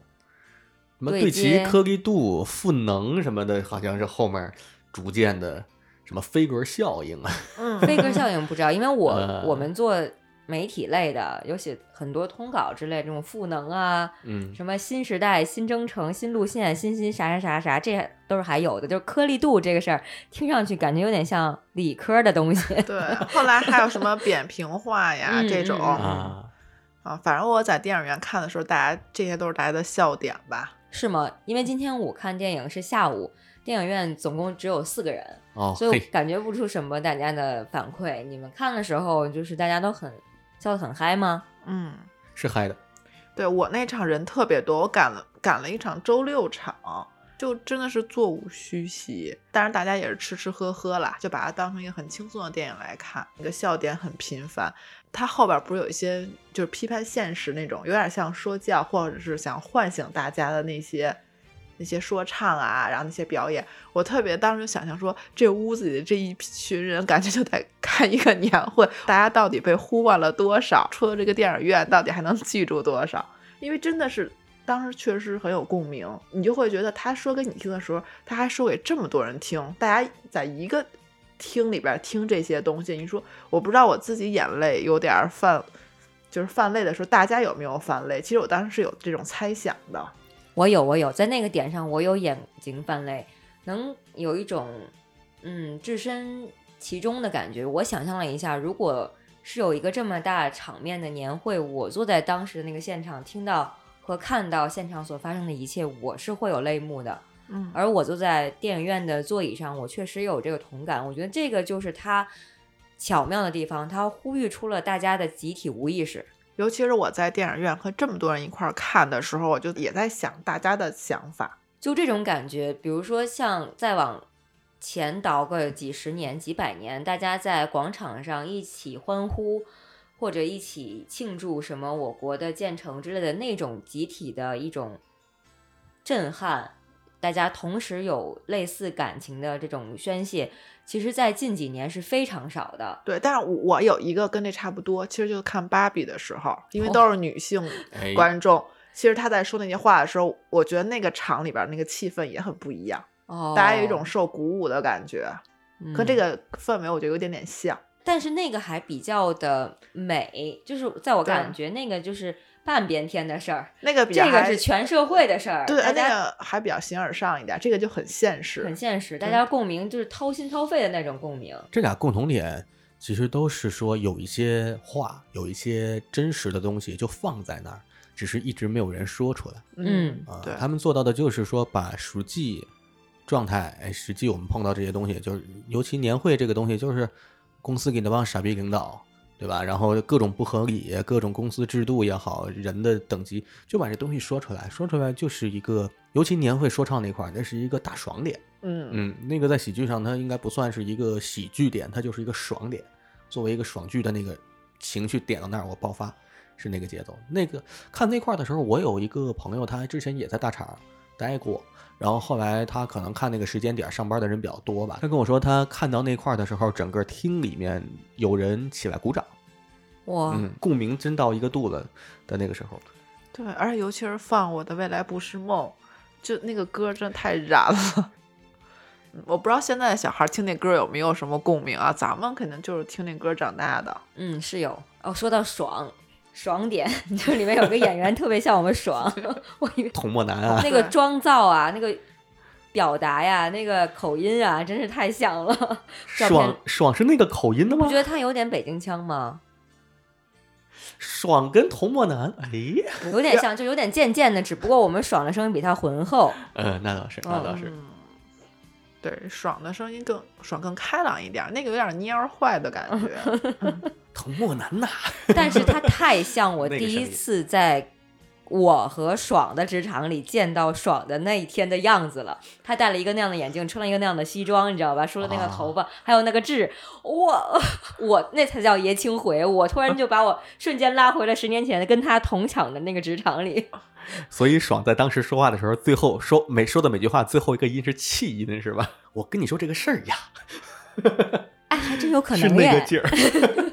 [SPEAKER 2] 什么
[SPEAKER 1] 对
[SPEAKER 2] 对齐颗粒度、赋能什么的，好像是后面逐渐的什么飞格效应啊。
[SPEAKER 3] 嗯
[SPEAKER 1] 飞格效应不知道，因为我
[SPEAKER 2] 呃
[SPEAKER 1] 我们做媒体类的，有写很多通稿之类这种赋能啊，
[SPEAKER 2] 嗯，
[SPEAKER 1] 什么新时代、新征程、新路线、新新啥啥啥啥，这都是还有的。就是颗粒度这个事儿，听上去感觉有点像理科的东西。
[SPEAKER 3] 对，后来还有什么扁平化呀
[SPEAKER 1] 嗯
[SPEAKER 3] 这种
[SPEAKER 2] 啊，
[SPEAKER 3] 啊，反正我在电影院看的时候，大家这些都是大家的笑点吧。
[SPEAKER 1] 是吗？因为今天我看电影是下午，电影院总共只有四个人，
[SPEAKER 2] 哦，
[SPEAKER 1] 所以我，感觉不出什么大家的反馈。你们看的时候，就是大家都很笑得很嗨吗？
[SPEAKER 3] 嗯，
[SPEAKER 2] 是嗨的。
[SPEAKER 3] 对我那场人特别多，我赶了赶了一场周六场，就真的是座无虚席。当然大家也是吃吃喝喝啦，就把它当成一个很轻松的电影来看，那个笑点很频繁。它后边不是有一些就是批判现实那种，有点像说教，或者是想唤醒大家的那些那些说唱啊，然后那些表演，我特别当时就想象说，这屋子里的这一群人，感觉就在看 一个年会，大家到底被呼唤了多少？出了这个电影院，到底还能记住多少？因为真的是当时确实很有共鸣，你就会觉得他说给你听的时候，他还说给这么多人听，大家在一个厅里边听这些东西。你说我不知道我自己眼泪有点儿泛，就是泛泪的时候，大家有没有泛泪？其实我当时是有这种猜想的。
[SPEAKER 1] 我有，我有，在那个点上，我有眼睛泛泪，能有一种嗯置身其中的感觉。我想象了一下，如果是有一个这么大场面的年会，我坐在当时的那个现场，听到和看到现场所发生的一切，我是会有泪目的。
[SPEAKER 3] 嗯，
[SPEAKER 1] 而我坐在电影院的座椅上，我确实有这个同感。我觉得这个就是它巧妙的地方，它呼吁出了大家的集体无意识。
[SPEAKER 3] 尤其是我在电影院和这么多人一块儿看的时候，我就也在想大家的想法。
[SPEAKER 1] 就这种感觉，比如说像再往前倒个几十年、几百年，大家在广场上一起欢呼，或者一起庆祝什么我国的建成之类的那种集体的一种震撼，大家同时有类似感情的这种宣泄，其实在近几年是非常少的。
[SPEAKER 3] 对，但是我我有一个跟这差不多，其实就是看芭比的时候，因为都是女性
[SPEAKER 2] 哎，
[SPEAKER 3] 观众，其实她在说那些话的时候，我觉得那个场里边那个气氛也很不一样，
[SPEAKER 1] 哦，
[SPEAKER 3] 大家有一种受鼓舞的感觉，跟这
[SPEAKER 1] 嗯
[SPEAKER 3] 个氛围我觉得有点点像。
[SPEAKER 1] 但是那个还比较的美，就是在我感觉那个就是半边天的事儿，
[SPEAKER 3] 那个比较
[SPEAKER 1] 这个是全社会的事儿，
[SPEAKER 3] 对，那
[SPEAKER 1] 大家
[SPEAKER 3] 个还比较形而上一点，这个就很现实。
[SPEAKER 1] 很现实，大家共鸣就是掏心掏肺的那种共鸣。
[SPEAKER 2] 这俩共同点其实都是说有一些话，有一些真实的东西就放在那儿，只是一直没有人说出来
[SPEAKER 1] 嗯
[SPEAKER 2] 啊。
[SPEAKER 3] 对，
[SPEAKER 2] 他们做到的就是说把实际状态，哎，实际我们碰到这些东西，就是尤其年会这个东西，就是公司给那帮傻逼领导。对吧？然后各种不合理，各种公司制度也好，人的等级，就把这东西说出来，说出来就是一个，尤其年会说唱那块儿，那是一个大爽点。
[SPEAKER 3] 嗯
[SPEAKER 2] 嗯，那个在喜剧上它应该不算是一个喜剧点，它就是一个爽点。作为一个爽剧的那个情绪点到那儿，我爆发是那个节奏。那个看那块儿的时候，我有一个朋友，他之前也在大厂待过，然后后来他可能看那个时间点上班的人比较多吧，他跟我说他看到那块儿的时候，整个厅里面有人起来鼓掌，
[SPEAKER 1] 哇，
[SPEAKER 2] 嗯，共鸣真到一个度了的那个时候。
[SPEAKER 3] 对，而且尤其是放《我的未来不是梦》，就那个歌真的太燃了。嗯 我不知道现在的小孩听那歌有没有什么共鸣啊？咱们肯定就是听那歌长大的。
[SPEAKER 1] 嗯，是有哦。说到爽，爽点，就里面有个演员特别像我们爽，我以为
[SPEAKER 2] 童漠男啊，
[SPEAKER 1] 那个
[SPEAKER 3] 对
[SPEAKER 1] 妆造啊，那个表达呀，那个口音啊，真是太像了。
[SPEAKER 2] 爽爽是那个口音的吗
[SPEAKER 1] 不觉？得他有点北京腔吗？
[SPEAKER 2] 爽跟童漠男，哎，
[SPEAKER 1] 有点像，就有点贱贱的，只不过我们爽的声音比他浑厚。
[SPEAKER 2] 呃，那倒是，那倒是，
[SPEAKER 3] 嗯，对，爽的声音更爽更开朗一点，那个有点蔫儿坏的感觉。
[SPEAKER 2] 童漠男呐，
[SPEAKER 1] 但是他太像我第一次在我和爽的职场里见到爽的那一天的样子了。他戴了一个那样的眼镜，穿了一个那样的西装，你知道吧？梳了那个头发，还有那个痣，我我那才叫爷青回。我突然就把我瞬间拉回了十年前跟他同抢的那个职场里。
[SPEAKER 2] 所以爽在当时说话的时候，最后说每说的每句话最后一个音是气音，是吧？我跟你说这个事儿呀，
[SPEAKER 1] 哎，还真有可能耶！
[SPEAKER 2] 那个劲儿。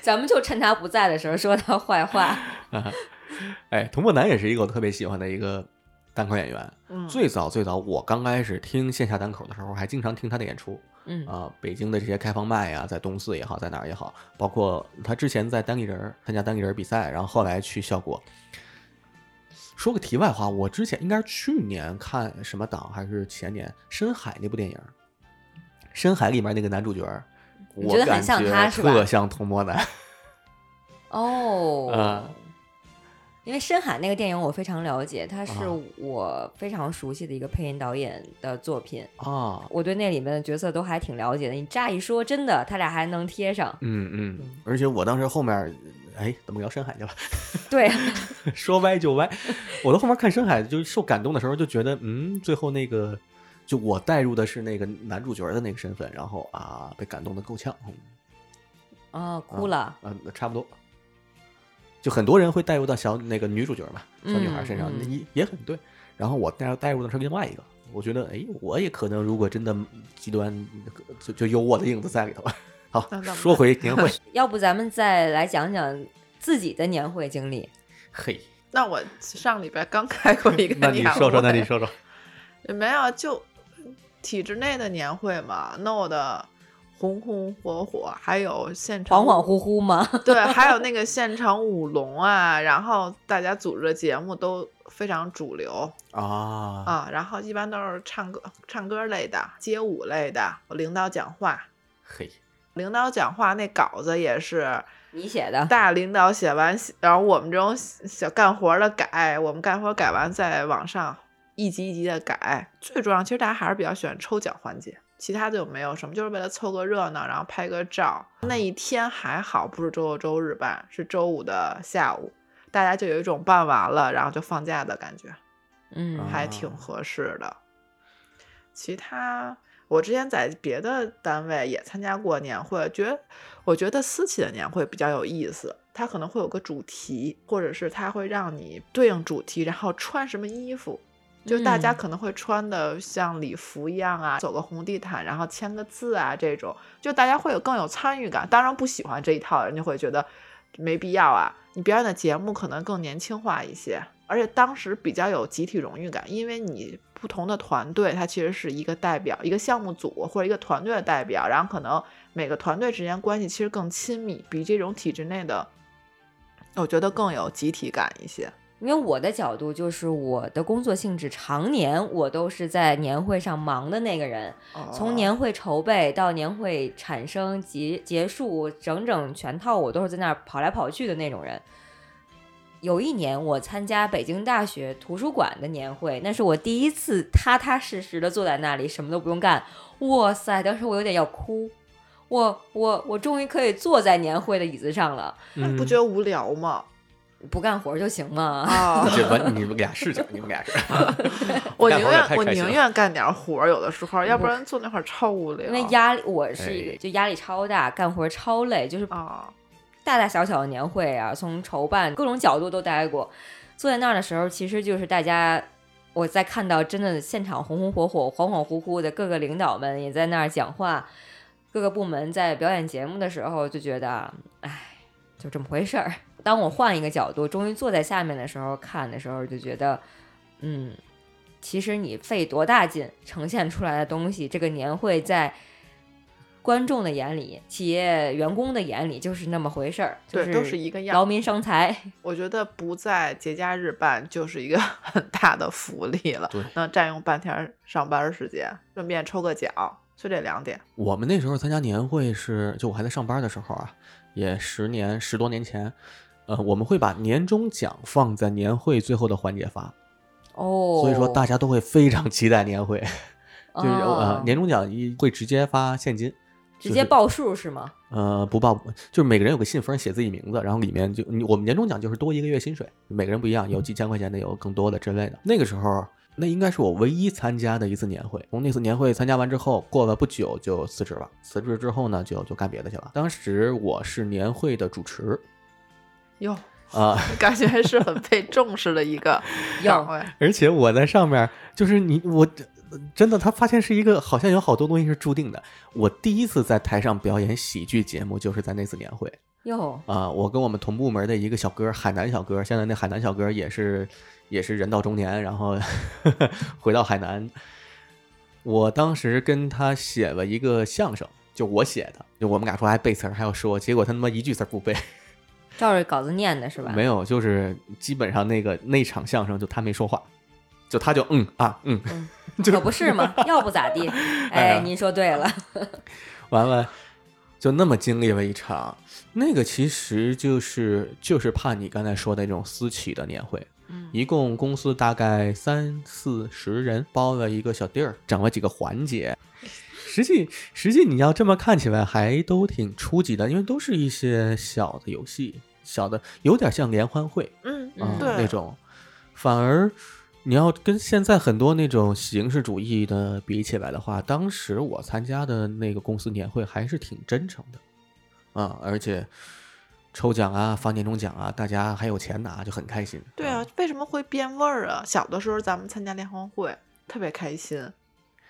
[SPEAKER 1] 咱们就趁他不在的时候说他坏话。
[SPEAKER 2] 哎，童漠男也是一个我特别喜欢的一个单口演员。
[SPEAKER 3] 嗯，
[SPEAKER 2] 最早最早，我刚开始听线下单口的时候，还经常听他的演出
[SPEAKER 1] 嗯
[SPEAKER 2] 啊、北京的这些开放麦呀，在东四也好，在哪儿也好，包括他之前在单立人儿参加单立人儿比赛，然后后来去效果。说个题外话，我之前应该是去年看什么档还是前年《深海》那部电影，《深海》里面那个男主角儿，
[SPEAKER 1] 你觉得很像他是吧
[SPEAKER 2] 特像童漠男。
[SPEAKER 1] 哦，
[SPEAKER 2] 啊
[SPEAKER 1] 因为深海那个电影我非常了解，他是
[SPEAKER 2] 啊
[SPEAKER 1] 我非常熟悉的一个配音导演的作品，
[SPEAKER 2] 啊，
[SPEAKER 1] 我对那里面的角色都还挺了解的。你乍一说，真的他俩还能贴上。
[SPEAKER 2] 嗯嗯，而且我当时后面，哎，怎么聊深海去了？
[SPEAKER 1] 对，
[SPEAKER 2] 说歪就歪。我到后面看深海，就受感动的时候，就觉得，嗯，最后那个，就我带入的是那个男主角的那个身份，然后啊，被感动的够呛，嗯
[SPEAKER 1] 哦，哭了。
[SPEAKER 2] 啊，那差不多。就很多人会带入到小那个女主角嘛，小女孩身上，
[SPEAKER 1] 嗯嗯
[SPEAKER 2] 也也很对。然后我带带入的是另外一个，我觉得，哎，我也可能如果真的极端，就就有我的影子在里头。好说回年会，
[SPEAKER 1] 要不咱们再来讲讲自己的年会经历？
[SPEAKER 2] 嘿，
[SPEAKER 3] 那我上礼拜刚开过一个
[SPEAKER 2] 那你说说，那你说说，
[SPEAKER 3] 没有，就体制内的年会嘛，弄得红红火火，还有现场
[SPEAKER 1] 恍恍惚惚嘛？
[SPEAKER 3] 对，还有那个现场舞龙啊，然后大家组织的节目都非常主流
[SPEAKER 2] 啊，
[SPEAKER 3] 啊，然后一般都是唱歌、唱歌类的、街舞类的，领导讲话。
[SPEAKER 2] 嘿，
[SPEAKER 3] 领导讲话那稿子也是
[SPEAKER 1] 你写的？
[SPEAKER 3] 大领导写完，然后我们这种小干活的改，我们干活改完再往上一级一级的改。最重要，其实大家还是比较喜欢抽奖环节，其他的就没有什么，就是为了凑个热闹，然后拍个照。那一天还好，不是周六周日办，是周五的下午，大家就有一种办完了然后就放假的感觉，
[SPEAKER 1] 嗯，
[SPEAKER 3] 还挺合适的。其他，我之前在别的单位也参加过年会，觉得我觉得私企的年会比较有意思，它可能会有个主题，或者是它会让你对应主题，然后穿什么衣服。就大家
[SPEAKER 1] 嗯
[SPEAKER 3] 可能会穿的像礼服一样啊，走个红地毯，然后签个字啊，这种就大家会有更有参与感。当然不喜欢这一套的人就会觉得没必要啊，你表演的节目可能更年轻化一些，而且当时比较有集体荣誉感，因为你不同的团队它其实是一个代表，一个项目组或者一个团队的代表，然后可能每个团队之间关系其实更亲密，比这种体制内的，我觉得更有集体感一些。
[SPEAKER 1] 因为我的角度就是我的工作性质，常年我都是在年会上忙的那个人，从
[SPEAKER 3] 哦
[SPEAKER 1] 年会筹备到年会产生结结束，整整全套我都是在那儿跑来跑去的那种人。有一年我参加北京大学图书馆的年会，那是我第一次踏踏实实的坐在那里，什么都不用干。哇塞，当时我有点要哭，我我我终于可以坐在年会的椅子上了，
[SPEAKER 3] 那你不觉得无聊吗？
[SPEAKER 1] 不干活就行嘛。
[SPEAKER 3] 啊、
[SPEAKER 2] 这完你们俩是这，你们俩是，
[SPEAKER 3] 我宁愿我宁愿干点活儿，有的时候，要不然坐那会儿超无聊。
[SPEAKER 1] 因为压力，我是一个
[SPEAKER 2] 哎
[SPEAKER 1] 就压力超大，干活超累，就是
[SPEAKER 3] 啊，
[SPEAKER 1] 大大小小的年会啊，从筹办各种角度都待过。坐在那儿的时候，其实就是大家，我在看到真的现场红红火火、恍恍惚惚的各个领导们也在那儿讲话，各个部门在表演节目的时候，就觉得，哎，就这么回事儿。当我换一个角度，终于坐在下面的时候看的时候，就觉得，嗯，其实你费多大劲呈现出来的东西，这个年会在观众的眼里、企业员工的眼里就是那么回事儿，就
[SPEAKER 3] 对都是一个样
[SPEAKER 1] 劳民伤财。
[SPEAKER 3] 我觉得不在节假日办就是一个 很大的福利了，
[SPEAKER 2] 对
[SPEAKER 3] 能占用半天上班时间，顺便抽个奖，就这两点。
[SPEAKER 2] 我们那时候参加年会是，就我还在上班的时候啊，也十年十多年前，呃，我们会把年终奖放在年会最后的环节发，
[SPEAKER 1] 哦，
[SPEAKER 2] 所以说大家都会非常期待年会，就是呃
[SPEAKER 1] 哦
[SPEAKER 2] 年终奖一会直接发现金，
[SPEAKER 1] 直接报数是吗？
[SPEAKER 2] 呃，不报，就是每个人有个信封，写自己名字，然后里面就我们年终奖就是多一个月薪水，每个人不一样，有几千块钱的，有更多的之类的。那个时候，那应该是我唯一参加的一次年会。从那次年会参加完之后，过了不久就辞职了。辞职之后呢，就就干别的去了。当时我是年会的主持
[SPEAKER 3] 哟，
[SPEAKER 2] 啊、
[SPEAKER 3] 感觉是很被重视的一个岗位。
[SPEAKER 2] 而且我在上面，就是你我。真的，他发现是一个好像有好多东西是注定的。我第一次在台上表演喜剧节目，就是在那次年会。
[SPEAKER 1] 哟，
[SPEAKER 2] 啊、我跟我们同部门的一个小哥，海南小哥，现在那海南小哥也是也是人到中年，然后 回到海南。我当时跟他写了一个相声，就我写的，就我们俩说还背词儿还要说，结果他他妈一句词儿不背，
[SPEAKER 1] 照着稿子念的是吧？
[SPEAKER 2] 没有，就是基本上那个那场相声就他没说话，就他就嗯啊嗯，
[SPEAKER 1] 可不是嘛，要不咋地。
[SPEAKER 2] 哎
[SPEAKER 1] 哎，您说对了，
[SPEAKER 2] 完了，就那么经历了一场，那个其实就是就是怕你刚才说的那种私企的年会，
[SPEAKER 3] 嗯
[SPEAKER 2] 一共公司大概三四十人，包了一个小地儿，整了几个环节。实际实际你要这么看起来还都挺初级的，因为都是一些小的游戏，小的有点像联欢会
[SPEAKER 3] 嗯
[SPEAKER 2] 啊、
[SPEAKER 3] 对
[SPEAKER 2] 那种，反而。你要跟现在很多那种形式主义的比起来的话，当时我参加的那个公司年会还是挺真诚的，啊，而且抽奖啊、发年终奖啊，大家还有钱拿，就很开心。
[SPEAKER 3] 对啊，为什么会变味儿啊？小的时候咱们参加联欢会特别开心，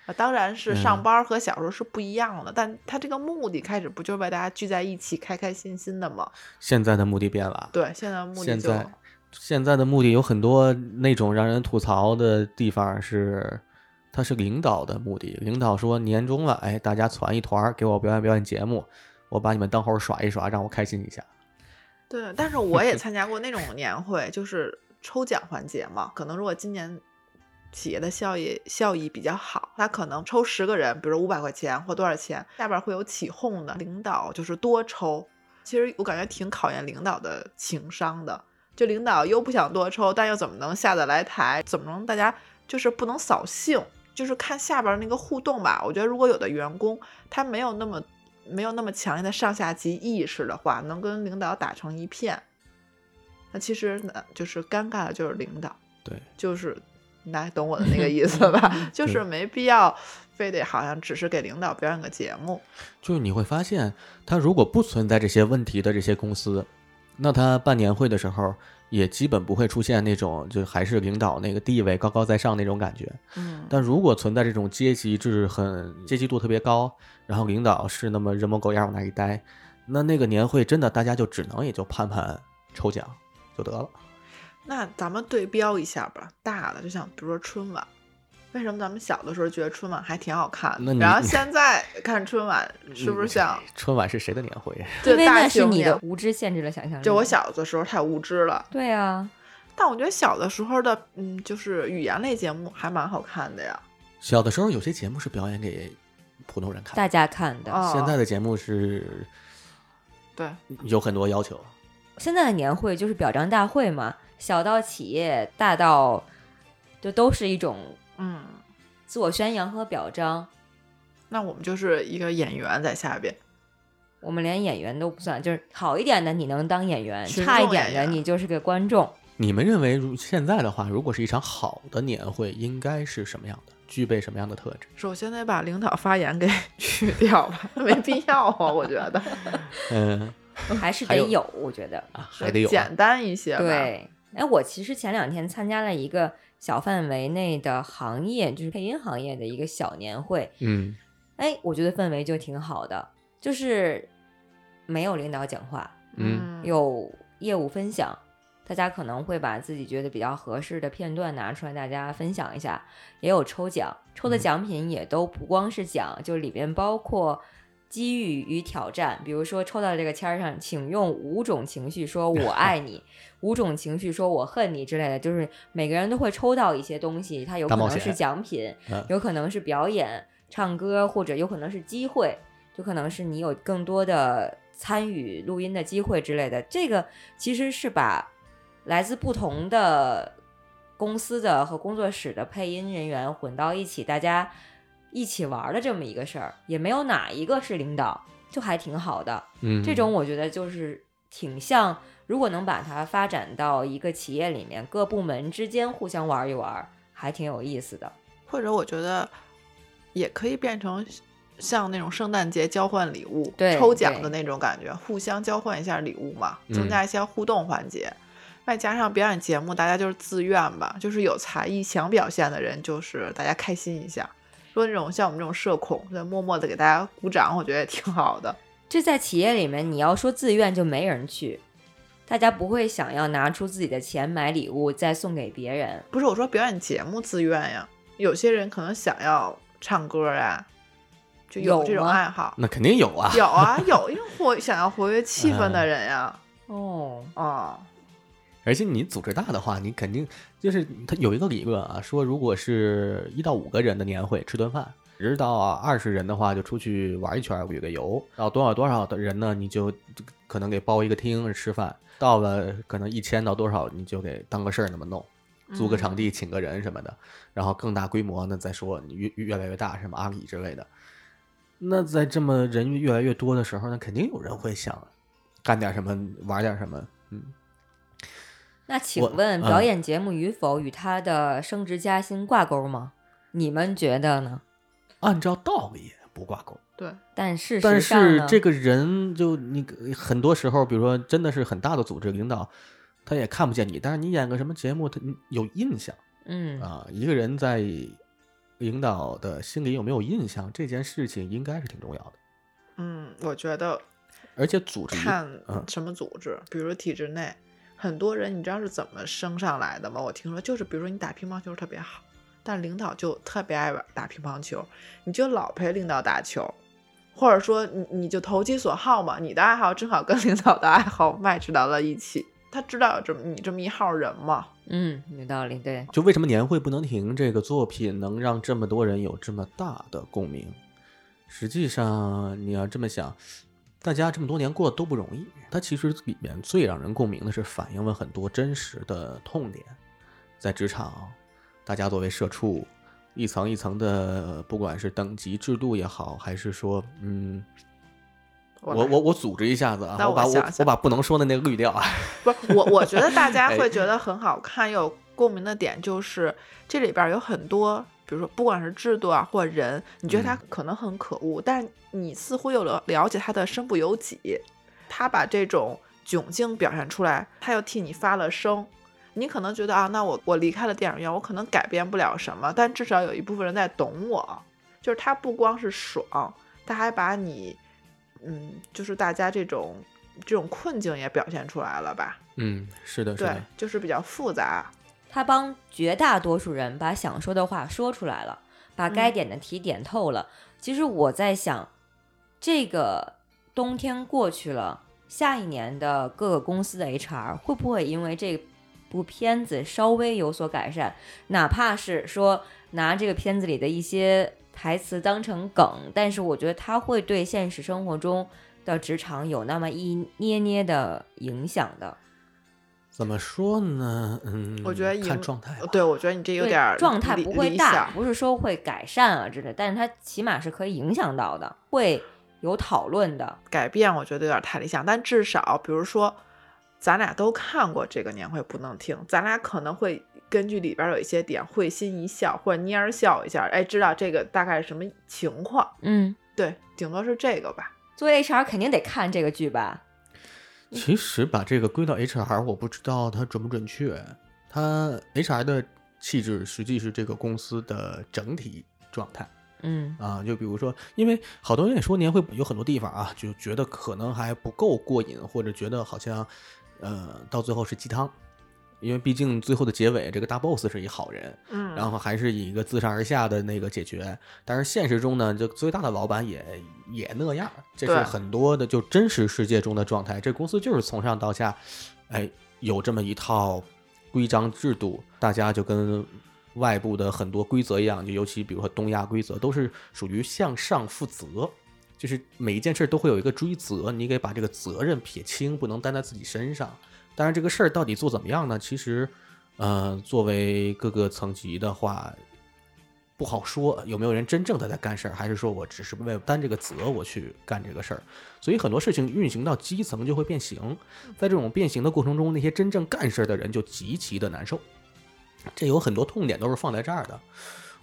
[SPEAKER 3] 啊，当然是上
[SPEAKER 2] 嗯
[SPEAKER 3] 班和小时候是不一样的，但他这个目的开始不就是为大家聚在一起开开心心的吗？
[SPEAKER 2] 现在的目的变了，
[SPEAKER 3] 对，现在目的
[SPEAKER 2] 现在现在的目的有很多那种让人吐槽的地方是，他是领导的目的。领导说年终了，哎，大家攒一团儿给我表演表演节目，我把你们当猴儿耍一耍，让我开心一下。
[SPEAKER 3] 对，但是我也 参加过那种年会，就是抽奖环节嘛。可能如果今年企业的效益效益比较好，他可能抽十个人，比如五百块钱或多少钱，下边会有起哄的，领导就是多抽。其实我感觉挺考验领导的情商的，就领导又不想多抽，但又怎么能下得来台？怎么能大家就是不能扫兴？就是看下边那个互动吧。我觉得如果有的员工他没有那么没有那么强烈的上下级意识的话，能跟领导打成一片，那其实呢，就是尴尬的就是领导，
[SPEAKER 2] 对，
[SPEAKER 3] 就是你大概懂我的那个意思吧？就是没必要非得好像只是给领导表演个节目。
[SPEAKER 2] 就是你会发现，他如果不存在这些问题的这些公司，那他办年会的时候也基本不会出现那种就还是领导那个地位高高在上那种感觉。
[SPEAKER 3] 嗯，
[SPEAKER 2] 但如果存在这种阶级制很阶级度特别高，然后领导是那么人模狗样往那一待，那那个年会真的大家就只能也就盼盼抽奖就得了。
[SPEAKER 3] 那咱们对标一下吧，大的就像比如说春晚。为什么咱们小的时候觉得春晚还挺好看的？然后现在看春晚 是不是像
[SPEAKER 2] 春晚是谁的年会？
[SPEAKER 3] 就
[SPEAKER 1] 因为
[SPEAKER 3] 大型
[SPEAKER 1] 那是你的无知限制了想象力。
[SPEAKER 3] 就我小的时候太无知了，
[SPEAKER 1] 对啊，
[SPEAKER 3] 但我觉得小的时候的，嗯，就是语言类节目还蛮好看的呀。
[SPEAKER 2] 小的时候有些节目是表演给普通人看，
[SPEAKER 1] 大家看的。
[SPEAKER 3] 哦
[SPEAKER 2] 现在的节目是
[SPEAKER 3] 对，
[SPEAKER 2] 有很多要求。
[SPEAKER 1] 现在的年会就是表彰大会嘛，小到企业，大到就都是一种
[SPEAKER 3] 嗯，
[SPEAKER 1] 自我宣扬和表彰。
[SPEAKER 3] 那我们就是一个演员在下边，
[SPEAKER 1] 我们连演员都不算，就是好一点的你能当演员，
[SPEAKER 3] 群
[SPEAKER 1] 差一点的你就是个观众。
[SPEAKER 2] 你们认为如现在的话，如果是一场好的年会，应该是什么样的？具备什么样的特质？
[SPEAKER 3] 首先得把领导发言给 去掉吧，没必要啊，我觉得
[SPEAKER 2] 嗯
[SPEAKER 1] 还是得有，我觉得。
[SPEAKER 2] 啊，还得有啊
[SPEAKER 3] 简单一些吧。，
[SPEAKER 1] 对，哎，我其实前两天参加了一个小范围内的行业，就是配音行业的一个小年会，
[SPEAKER 2] 嗯。
[SPEAKER 1] 哎，我觉得氛围就挺好的，就是没有领导讲话，
[SPEAKER 2] 嗯。
[SPEAKER 1] 有业务分享，大家可能会把自己觉得比较合适的片段拿出来，大家分享一下。也有抽奖，抽的
[SPEAKER 2] 嗯。
[SPEAKER 1] 奖品也都不光是奖，就里边包括机遇与挑战。比如说抽到这个签儿上，请用五种情绪说“我爱你”，五种情绪说“我恨你”之类的，就是每个人都会抽到一些东西，它有可能是奖品
[SPEAKER 2] 嗯，
[SPEAKER 1] 有可能是表演、唱歌，或者有可能是机会，就可能是你有更多的参与录音的机会之类的。这个其实是把来自不同的公司的和工作室的配音人员混到一起，大家一起玩儿的这么一个事儿，也没有哪一个是领导，就还挺好的。
[SPEAKER 2] 嗯，
[SPEAKER 1] 这种我觉得就是挺像，如果能把它发展到一个企业里面，各部门之间互相玩一玩，还挺有意思的。
[SPEAKER 3] 或者我觉得也可以变成像那种圣诞节交换礼物、抽奖的那种感觉，互相交换一下礼物嘛，增
[SPEAKER 2] 嗯
[SPEAKER 3] 加一些互动环节。外加上表演节目，大家就是自愿吧，就是有才艺想表现的人，就是大家开心一下。如果那种像我们这种社恐，在默默的给大家鼓掌，我觉得也挺好的。
[SPEAKER 1] 这在企业里面，你要说自愿就没人去，大家不会想要拿出自己的钱买礼物再送给别人。
[SPEAKER 3] 不是我说表演节目自愿呀，有些人可能想要唱歌啊，就有
[SPEAKER 1] 有
[SPEAKER 3] 这种爱好。
[SPEAKER 2] 那肯定有啊。
[SPEAKER 3] 有啊，有因为活想要活跃气氛的人呀，
[SPEAKER 1] 哦，
[SPEAKER 3] 哦，
[SPEAKER 2] 而且你组织大的话，你肯定就是它有一个理论啊，说如果是一到五个人的年会吃顿饭，十到二十人的话就出去玩一圈旅个游，到多少多少的人呢，你就可能给包一个厅吃饭，到了可能一千到多少你就给当个事儿那么弄，租个场地请个人什么的，然后更大规模呢再说你越越来越大，什么阿里之类的。那在这么人越来越多的时候，呢肯定有人会想干点什么，玩点什么，嗯。
[SPEAKER 1] 那请问
[SPEAKER 2] 嗯
[SPEAKER 1] 表演节目与否与他的升职加薪挂钩吗？你们觉得呢？
[SPEAKER 2] 按照道理不挂钩，
[SPEAKER 3] 对，
[SPEAKER 1] 但是
[SPEAKER 2] 但？是这个人就你很多时候，比如说真的是很大的组织领导，他也看不见你，但是你演个什么节目，他有印象
[SPEAKER 1] 嗯，
[SPEAKER 2] 啊。一个人在领导的心里有没有印象，这件事情应该是挺重要的。
[SPEAKER 3] 嗯，我觉得
[SPEAKER 2] 而且组织
[SPEAKER 3] 看
[SPEAKER 2] 嗯
[SPEAKER 3] 什么组织，比如体制内，很多人你知道是怎么升上来的吗？我听说就是，比如说你打乒乓球特别好，但领导就特别爱玩打乒乓球，你就老陪领导打球，或者说你你就投其所好嘛，你的爱好正好跟领导的爱好 match 到了一起，他知道有这么你这么一号人嘛，
[SPEAKER 1] 嗯，有道理，对，
[SPEAKER 2] 就为什么年会不能停这个作品能让这么多人有这么大的共鸣？实际上你要这么想，大家这么多年过得都不容易。它其实里面最让人共鸣的是反映了很多真实的痛点，在职场，大家作为社畜，一层一层的，不管是等级制度也好，还是说，嗯，我我我组织一下子啊，
[SPEAKER 3] 那
[SPEAKER 2] 我把我
[SPEAKER 3] 我
[SPEAKER 2] 把不能说的那个滤掉啊。
[SPEAKER 3] 不是我，我觉得大家
[SPEAKER 2] 哎
[SPEAKER 3] 会觉得很好看，有共鸣的点就是这里边有很多，比如说不管是制度啊或人，你觉得他
[SPEAKER 2] 嗯
[SPEAKER 3] 可能很可恶，但你似乎又了了解他的身不由己，他把这种窘境表现出来，他又替你发了声。你可能觉得啊，那我我离开了电影院，我可能改变不了什么，但至少有一部分人在懂我，就是他不光是爽，他还把你，嗯，就是大家这种这种困境也表现出来了吧？
[SPEAKER 2] 嗯，是的，是
[SPEAKER 3] 对，，就是比较复杂。
[SPEAKER 1] 他帮绝大多数人把想说的话说出来了，把该点的题点透了。其实我在想，这个冬天过去了，下一年的各个公司的 HR 会不会因为这部片子稍微有所改善？哪怕是说拿这个片子里的一些台词当成梗，但是我觉得它会对现实生活中的职场有那么一捏捏的影响的。
[SPEAKER 2] 怎么说呢？嗯，
[SPEAKER 3] 我觉得影
[SPEAKER 2] 看状态。
[SPEAKER 3] 对，我觉得你这有点儿
[SPEAKER 1] 状态不会大，不是说会改善啊之类，但是它起码是可以影响到的，会有讨论的。
[SPEAKER 3] 改变，我觉得有点太理想。但至少，比如说，咱俩都看过这个年会不能停，咱俩可能会根据里边儿有一些点会心一笑，或者蔫儿笑一下，哎，知道这个大概是什么情况。
[SPEAKER 1] 嗯，
[SPEAKER 3] 对，顶多是这个吧。
[SPEAKER 1] 作为 HR 肯定得看这个剧吧？
[SPEAKER 2] 其实把这个归到 HR，我不知道它准不准确。它 HR 的气质实际是这个公司的整体状态
[SPEAKER 1] 嗯
[SPEAKER 2] 啊。就比如说，因为好多人也说年会有很多地方啊，就觉得可能还不够过瘾，或者觉得好像呃到最后是鸡汤。因为毕竟最后的结尾，这个大 boss 是一好人，
[SPEAKER 3] 嗯，
[SPEAKER 2] 然后还是以一个自上而下的那个解决。但是现实中呢，就最大的老板也也那样，这是很多的就真实世界中的状态。这公司就是从上到下，哎，有这么一套规章制度，大家就跟外部的很多规则一样，就尤其比如说东亚规则，都是属于向上负责。就是每一件事都会有一个追责，你得把这个责任撇清，不能担在自己身上。当然，这个事儿到底做怎么样呢？其实，呃，作为各个层级的话，不好说有没有人真正的在干事儿，还是说我只是为了担这个责我去干这个事儿。所以很多事情运行到基层就会变形，在这种变形的过程中，那些真正干事儿的人就极其的难受。这有很多痛点都是放在这儿的。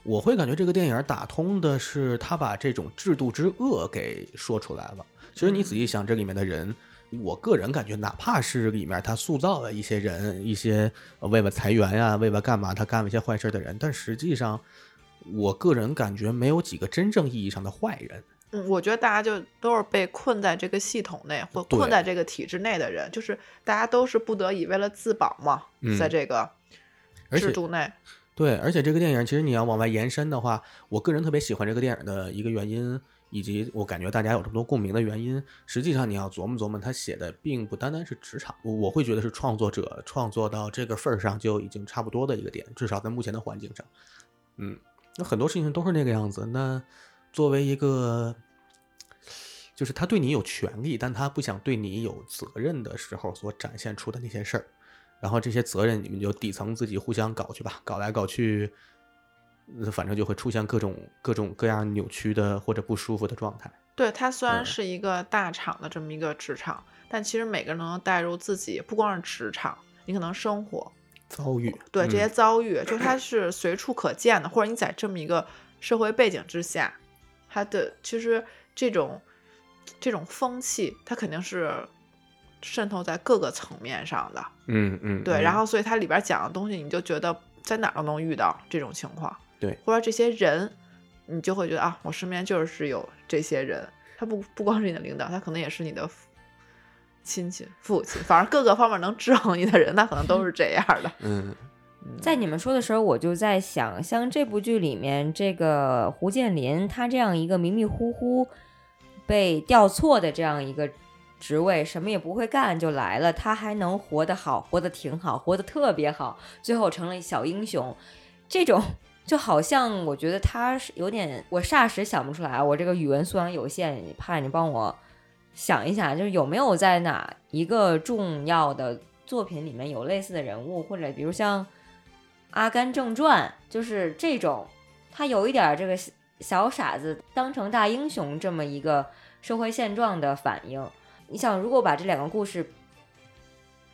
[SPEAKER 2] 我会感觉这个电影打通的是他把这种制度之恶给说出来了。其实你仔细想，这里面的人，我个人感觉，哪怕是里面他塑造了一些人，一些呃为了裁员呀、为了干嘛他干了一些坏事的人，但实际上，我个人感觉没有几个真正意义上的坏人。
[SPEAKER 3] 嗯，我觉得大家就都是被困在这个系统内或困在这个体制内的人，就是大家都是不得已为了自保嘛，
[SPEAKER 2] 嗯
[SPEAKER 3] 在这个制度内。
[SPEAKER 2] 对，而且这个电影其实你要往外延伸的话，我个人特别喜欢这个电影的一个原因，以及我感觉大家有这么多共鸣的原因，实际上你要琢磨琢磨，他写的并不单单是职场，我我会觉得是创作者创作到这个份儿上就已经差不多的一个点，至少在目前的环境上，嗯，那很多事情都是那个样子。那作为一个，就是他对你有权利，但他不想对你有责任的时候所展现出的那些事儿。然后这些责任你们就底层自己互相搞去吧，搞来搞去，反正就会出现各种各种各样扭曲的或者不舒服的状态。
[SPEAKER 3] 对，它虽然
[SPEAKER 2] 嗯
[SPEAKER 3] 是一个大厂的这么一个职场，但其实每个人都能带入自己，不光是职场，你可能生活，
[SPEAKER 2] 遭遇
[SPEAKER 3] 对这些
[SPEAKER 2] 嗯
[SPEAKER 3] 遭遇，就它是随处可见的，或者你在这么一个社会背景之下，它的其实这种这种风气，它肯定是渗透在各个层面上的。
[SPEAKER 2] 嗯嗯，
[SPEAKER 3] 对，
[SPEAKER 2] 嗯
[SPEAKER 3] 然后所以它里边讲的东西，你就觉得在哪儿都能遇到这种情况，
[SPEAKER 2] 对，
[SPEAKER 3] 或者这些人，你就会觉得啊，我身边就是有这些人，他不不光是你的领导，他可能也是你的父亲戚、父亲，反正各个方面能制衡你的人，那可能都是这样的。
[SPEAKER 2] 嗯
[SPEAKER 1] 在你们说的时候，我就在想，像这部剧里面这个胡建林，他这样一个迷迷糊糊被调错的这样一个职位，什么也不会干就来了，他还能活得好，活得挺好，活得特别好，最后成了小英雄，这种。就好像我觉得他是有点，我霎时想不出来，我这个语文素养有限，怕你帮我想一想，就是有没有在哪一个重要的作品里面有类似的人物，或者比如像《阿甘正传》，就是这种，他有一点这个小小傻子当成大英雄这么一个社会现状的反应。你想，如果把这两个故事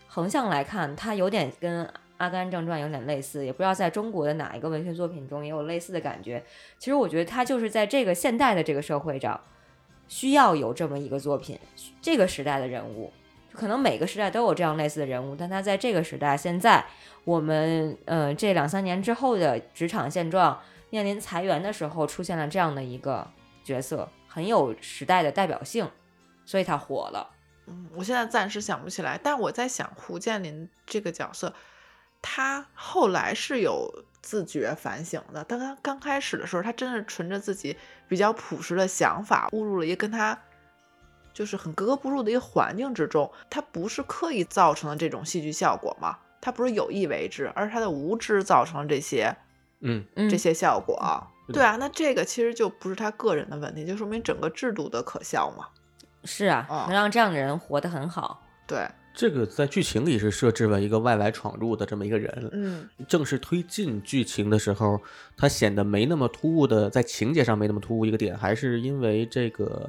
[SPEAKER 1] 横向来看，它有点跟《阿甘正传》有点类似，也不知道在中国的哪一个文学作品中也有类似的感觉。其实我觉得他就是在这个现代的这个社会上，需要有这么一个作品，这个时代的人物，可能每个时代都有这样类似的人物，但他在这个时代，现在我们呃这两三年之后的职场现状，面临裁员的时候，出现了这样的一个角色，很有时代的代表性，所以他火了。
[SPEAKER 3] 嗯，我现在暂时想不起来，但我在想胡建林这个角色，他后来是有自觉反省的。但他刚开始的时候，他真是纯着自己比较朴实的想法，误入了一个跟他就是很格格不入的一个环境之中。他不是刻意造成的这种戏剧效果嘛？他不是有意为之，而是他的无知造成了这些
[SPEAKER 2] 嗯
[SPEAKER 1] 嗯，
[SPEAKER 3] 这些效果。对啊，那这个其实就不是他个人的问题，就说明整个制度的可笑嘛。
[SPEAKER 1] 是啊，
[SPEAKER 3] 啊
[SPEAKER 1] 能让这样的人活得很好。
[SPEAKER 3] 对，
[SPEAKER 2] 这个在剧情里是设置了一个外来闯入的这么一个人，
[SPEAKER 3] 嗯
[SPEAKER 2] 正式推进剧情的时候，他显得没那么突兀的，在情节上没那么突兀一个点，还是因为这个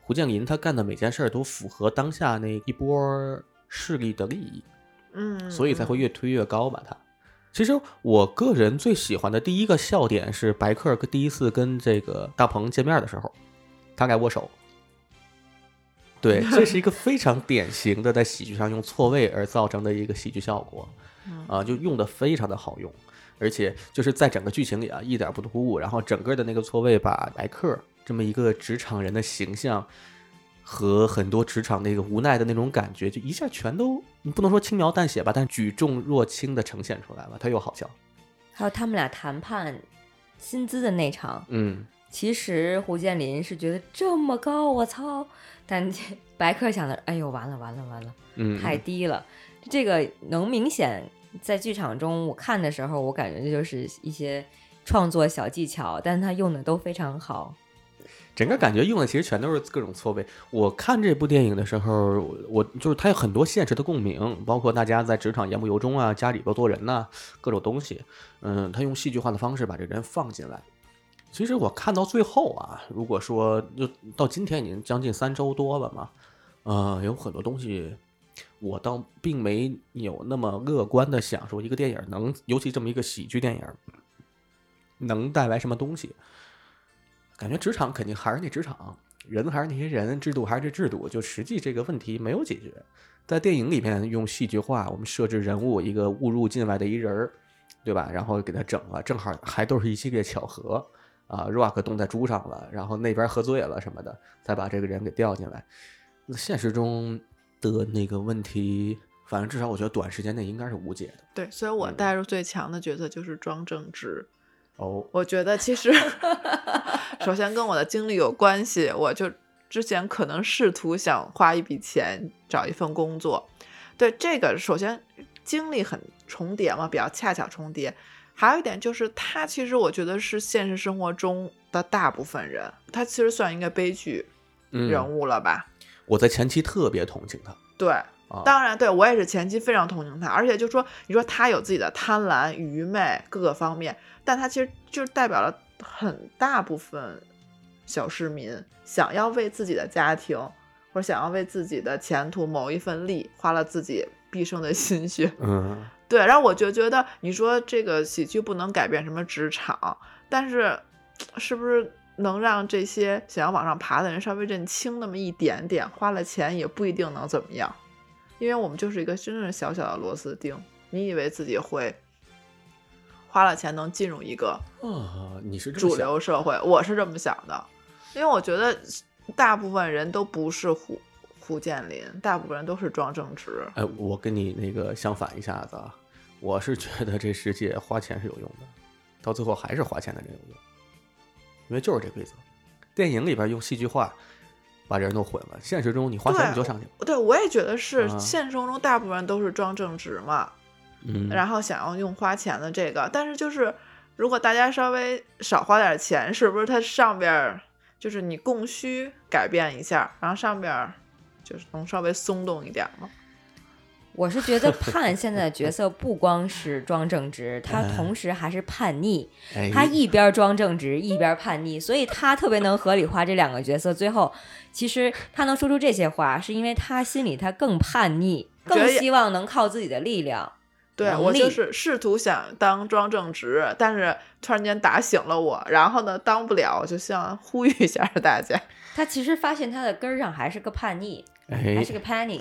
[SPEAKER 2] 胡建林他干的每件事儿都符合当下那一波势力的利益，
[SPEAKER 3] 嗯，
[SPEAKER 2] 所以才会
[SPEAKER 3] 嗯
[SPEAKER 2] 越推越高吧。他其实我个人最喜欢的第一个笑点是白客第一次跟这个大鹏见面的时候，他该握手。对，这是一个非常典型的在喜剧上用错位而造成的一个喜剧效果，
[SPEAKER 3] 嗯
[SPEAKER 2] 啊，就用的非常的好用，而且就是在整个剧情里啊一点不突兀，然后整个的那个错位把白客这么一个职场人的形象和很多职场那个无奈的那种感觉，就一下全都你不能说轻描淡写吧，但举重若轻的呈现出来了，他又好笑。
[SPEAKER 1] 还有他们俩谈判薪资的那场，
[SPEAKER 2] 嗯，
[SPEAKER 1] 其实胡建林是觉得这么高，我操！但 白客想的，哎呦，完了完了完了，
[SPEAKER 2] 嗯，
[SPEAKER 1] 太低了。这个能明显在剧场中，我看的时候，我感觉就是一些创作小技巧，但他用的都非常好。
[SPEAKER 2] 整个感觉用的其实全都是各种错位。我看这部电影的时候，我我就是它有很多现实的共鸣，包括大家在职场言不由衷啊，家里边做人呐、各种东西。嗯，他用戏剧化的方式把这人放进来。其实我看到最后啊，如果说就到今天已经将近三周多了嘛，呃，有很多东西我倒并没有那么乐观的想说一个电影能，尤其这么一个喜剧电影能带来什么东西。感觉职场肯定还是那职场，人还是那些人，制度还是这制度，就实际这个问题没有解决。在电影里面用戏剧化，我们设置人物一个误入境外的一人儿，对吧？然后给他整了，正好还都是一系列巧合啊，Rock 冻在猪上了，然后那边喝醉了什么的，才把这个人给调进来。那现实中的那个问题，反正至少我觉得短时间内应该是无解的。
[SPEAKER 3] 对，所以我
[SPEAKER 2] 嗯
[SPEAKER 3] 带入最强的角色就是庄正直。
[SPEAKER 2] 哦，
[SPEAKER 3] 我觉得其实 首先跟我的经历有关系，我就之前可能试图想花一笔钱找一份工作，对这个首先经历很重叠嘛，比较恰巧重叠。还有一点就是，他其实我觉得是现实生活中的大部分人，他其实算一个悲剧
[SPEAKER 2] 嗯，
[SPEAKER 3] 人物了吧？
[SPEAKER 2] 我在前期特别同情他
[SPEAKER 3] 对，
[SPEAKER 2] 啊，
[SPEAKER 3] 当然，对我也是前期非常同情他，而且就说你说他有自己的贪婪、愚昧各个方面，但他其实就代表了很大部分小市民想要为自己的家庭或者想要为自己的前途谋一份力，花了自己毕生的心血。
[SPEAKER 2] 嗯。
[SPEAKER 3] 对，然后我就觉得你说这个喜剧不能改变什么职场，但是是不是能让这些想要往上爬的人稍微认清那么一点点？花了钱也不一定能怎么样，因为我们就是一个真正小小的螺丝钉。你以为自己会花了钱能进入一个
[SPEAKER 2] 啊，你是
[SPEAKER 3] 主流社会？我是这么想的，因为我觉得大部分人都不是胡胡建林，大部分人都是装正直。
[SPEAKER 2] 哎，我跟你那个相反一下子啊，我是觉得这世界花钱是有用的，到最后还是花钱的人有用，因为就是这规则。电影里边用戏剧化把人都混了，现实中你花钱你就上去了。
[SPEAKER 3] 对，我也觉得是，
[SPEAKER 2] 啊
[SPEAKER 3] 现实中大部分人都是装正直嘛，
[SPEAKER 2] 嗯，
[SPEAKER 3] 然后想要用花钱的这个，但是就是如果大家稍微少花点钱，是不是它上边儿就是你供需改变一下，然后上边儿就是能稍微松动一点吗？
[SPEAKER 1] 我是觉得 盼现在的角色不光是装正直，他
[SPEAKER 2] 哎
[SPEAKER 1] 同时还是叛逆。
[SPEAKER 2] 哎，
[SPEAKER 1] 他一边装正直一边叛逆，所以他特别能合理化这两个角色。最后，其实他能说出这些话，是因为他心里他更叛逆，更希望能靠自己的力量。
[SPEAKER 3] 对我就是试图想当装正直，但是突然间打醒了我，然后呢当不了，我就想呼吁一下大家。
[SPEAKER 1] 他其实发现他的根儿上还是个叛逆，还
[SPEAKER 2] 哎
[SPEAKER 1] 是，个 penny，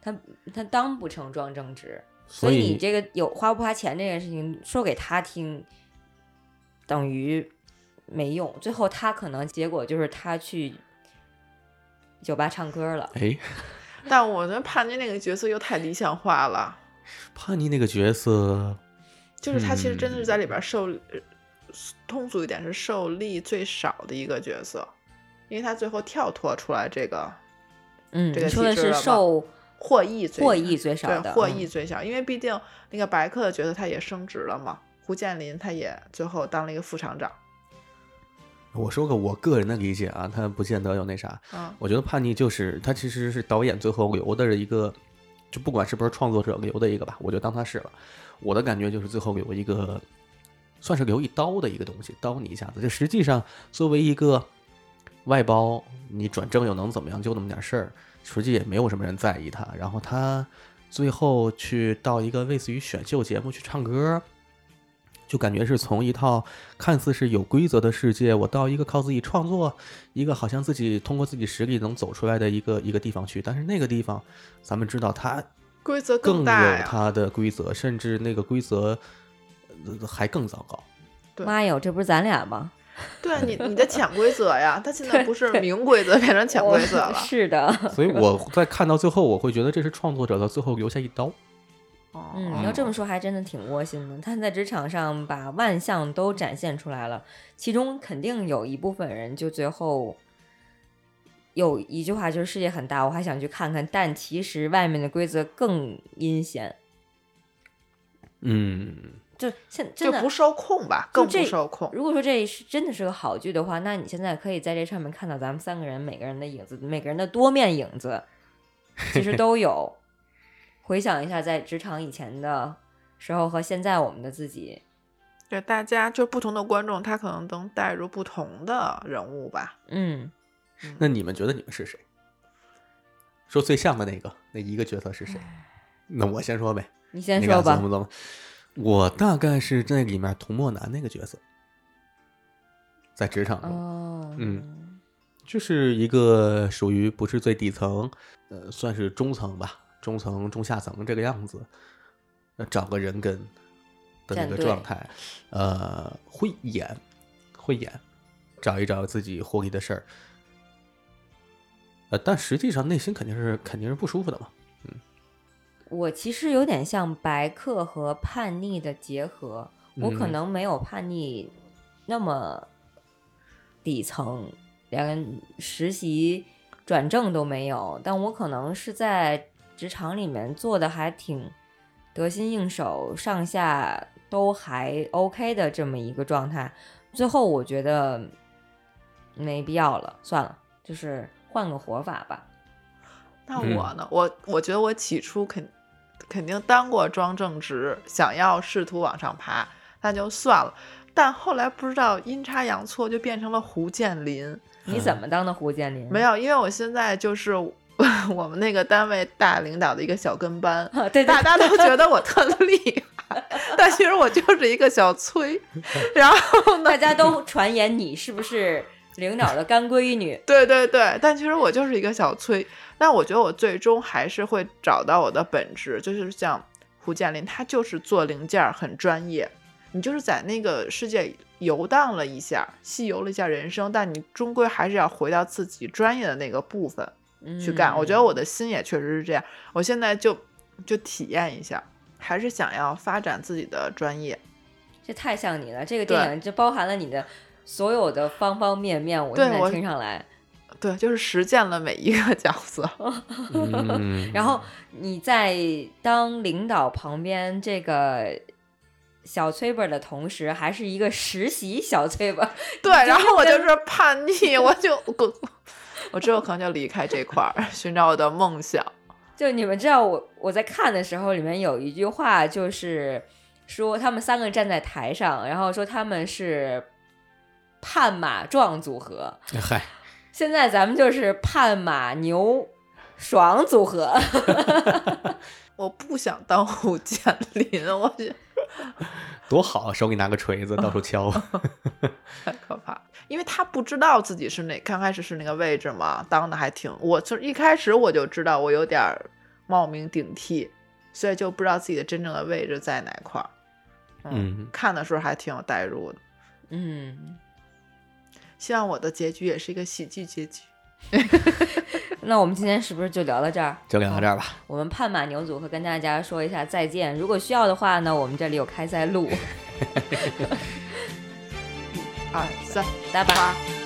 [SPEAKER 1] 他他当不成庄正直。
[SPEAKER 2] 所
[SPEAKER 1] 以你这个有花不花钱这件事情说给他听，等于没用。最后他可能结果就是他去酒吧唱歌了。
[SPEAKER 2] 哎，
[SPEAKER 3] 但我觉得叛逆那个角色又太理想化了，
[SPEAKER 2] 叛逆那个角色，
[SPEAKER 3] 就是他其实真的是在里边
[SPEAKER 2] 嗯
[SPEAKER 3] 受，呃通俗一点是受力最少的一个角色，因为他最后跳脱出来这个
[SPEAKER 1] 嗯，
[SPEAKER 3] 这个
[SPEAKER 1] 你说的是受
[SPEAKER 3] 获益最
[SPEAKER 1] 获益最少的，
[SPEAKER 3] 对获
[SPEAKER 1] 嗯
[SPEAKER 3] 益最小，因为毕竟那个白客的角色他也升职了嘛，胡建林他也最后当了一个副厂长，
[SPEAKER 2] 我说个我个人的理解啊，他不见得有那啥。
[SPEAKER 3] 嗯，
[SPEAKER 2] 我觉得叛逆就是他其实是导演最后留的一个，就不管是不是创作者留的一个吧，我就当他是了。我的感觉就是最后留一个，算是留一刀的一个东西，刀你一下子。就实际上作为一个外包，你转正又能怎么样？就那么点事儿，实际也没有什么人在意他。然后他最后去到一个类似于选秀节目去唱歌，就感觉是从一套看似是有规则的世界，我到一个靠自己创作，一个好像自己通过自己实力能走出来的一个一个地方去。但是那个地方，咱们知道它
[SPEAKER 3] 规则
[SPEAKER 2] 更
[SPEAKER 3] 大呀，
[SPEAKER 2] 有它的规则，甚至那个规则呃还更糟糕。
[SPEAKER 3] 对
[SPEAKER 1] 妈哟，这不是咱俩吗？
[SPEAKER 3] 对啊你你的潜规则呀，它现在不是明规则变成潜规则了。
[SPEAKER 1] 是的，
[SPEAKER 2] 所以我在看到最后，我会觉得这是创作者的最后留下一刀。
[SPEAKER 3] 哦
[SPEAKER 1] 嗯，你要这么说还真的挺窝心的。他在职场上把万象都展现出来了，其中肯定有一部分人就最后有一句话就是世界很大，我还想去看看，但其实外面的规则更阴险。
[SPEAKER 2] 嗯，
[SPEAKER 1] 就现真的
[SPEAKER 3] 就不受控吧，更不受控。
[SPEAKER 1] 如果说这是真的是个好剧的话，那你现在可以在这上面看到咱们三个人每个人的影子，每个人的多面影子，其实都有。回想一下，在职场以前的时候和现在我们的自己，
[SPEAKER 3] 对大家就不同的观众，他可能能带入不同的人物吧。
[SPEAKER 1] 嗯，
[SPEAKER 2] 那你们觉得你们是谁？说最像的那个那一个角色是谁？那我先说呗。
[SPEAKER 1] 你先说吧。
[SPEAKER 2] 我大概是这里面童墨男那个角色，在职场中，
[SPEAKER 1] 哦，
[SPEAKER 2] 嗯，就是一个属于不是最底层，呃，算是中层吧，中层中下层这个样子，呃，找个人跟的那个状态，呃，会演，会演，找一找自己获利的事儿，呃，但实际上内心肯定是肯定是不舒服的嘛，
[SPEAKER 1] 我其实有点像白客和叛逆的结合，我可
[SPEAKER 2] 嗯
[SPEAKER 1] 能没有叛逆那么底层，连实习转正都没有，但我可能是在职场里面做的还挺得心应手，上下都还 OK 的这么一个状态。最后我觉得没必要了，算了，就是换个活法吧。
[SPEAKER 3] 那
[SPEAKER 2] 嗯
[SPEAKER 3] 我呢？我我觉得我起初肯肯定当过庄正直，想要试图往上爬，那就算了。但后来不知道阴差阳错，就变成了胡建林。
[SPEAKER 1] 你怎么当的胡建林？
[SPEAKER 3] 没有，因为我现在就是 我们那个单位大领导的一个小跟班，
[SPEAKER 1] 啊，对对
[SPEAKER 3] 大家都觉得我特厉害，但其实我就是一个小崔。然后呢，
[SPEAKER 1] 大家都传言你是不是领导的干闺女？
[SPEAKER 3] 对对对，但其实我就是一个小崔。但我觉得我最终还是会找到我的本质，就是像胡建林，他就是做零件儿很专业。你就是在那个世界游荡了一下，细游了一下人生，但你终归还是要回到自己专业的那个部分去干。我觉得我的心也确实是这样。我现在就就体验一下，还是想要发展自己的专业。
[SPEAKER 1] 这太像你了。这个电影就包含了你的所有的方方面面。我现在听上来，
[SPEAKER 3] 对，就是实践了每一个角色。
[SPEAKER 2] 嗯，
[SPEAKER 1] 然后你在当领导旁边这个小崔本的同时，还是一个实习小崔本。
[SPEAKER 3] 对，然后我就是叛逆，我就我我之后可能就离开这块儿，寻找我的梦想。
[SPEAKER 1] 就你们知道我我在看的时候，里面有一句话就是说他们三个站在台上，然后说他们是判马壮组合。
[SPEAKER 2] 嗨，
[SPEAKER 1] 现在咱们就是判马牛爽组合。
[SPEAKER 3] 我不想当胡建林，我觉得
[SPEAKER 2] 多好，手里拿个锤子 到处敲。
[SPEAKER 3] 太可怕。因为他不知道自己是哪，刚开始是那个位置嘛，当的还挺。我从一开始我就知道我有点儿冒名顶替，所以就不知道自己的真正的位置在哪块儿。
[SPEAKER 2] 嗯，
[SPEAKER 3] 看的时候还挺有代入的。
[SPEAKER 1] 嗯，
[SPEAKER 3] 希望我的结局也是一个喜剧结局。
[SPEAKER 1] 那我们今天是不是就聊到这儿？
[SPEAKER 2] 就聊到这儿吧。
[SPEAKER 1] 我们盼马牛组合跟大家说一下再见。如果需要的话呢，我们这里有开塞露。
[SPEAKER 3] 二三
[SPEAKER 1] 拜拜。
[SPEAKER 3] 八。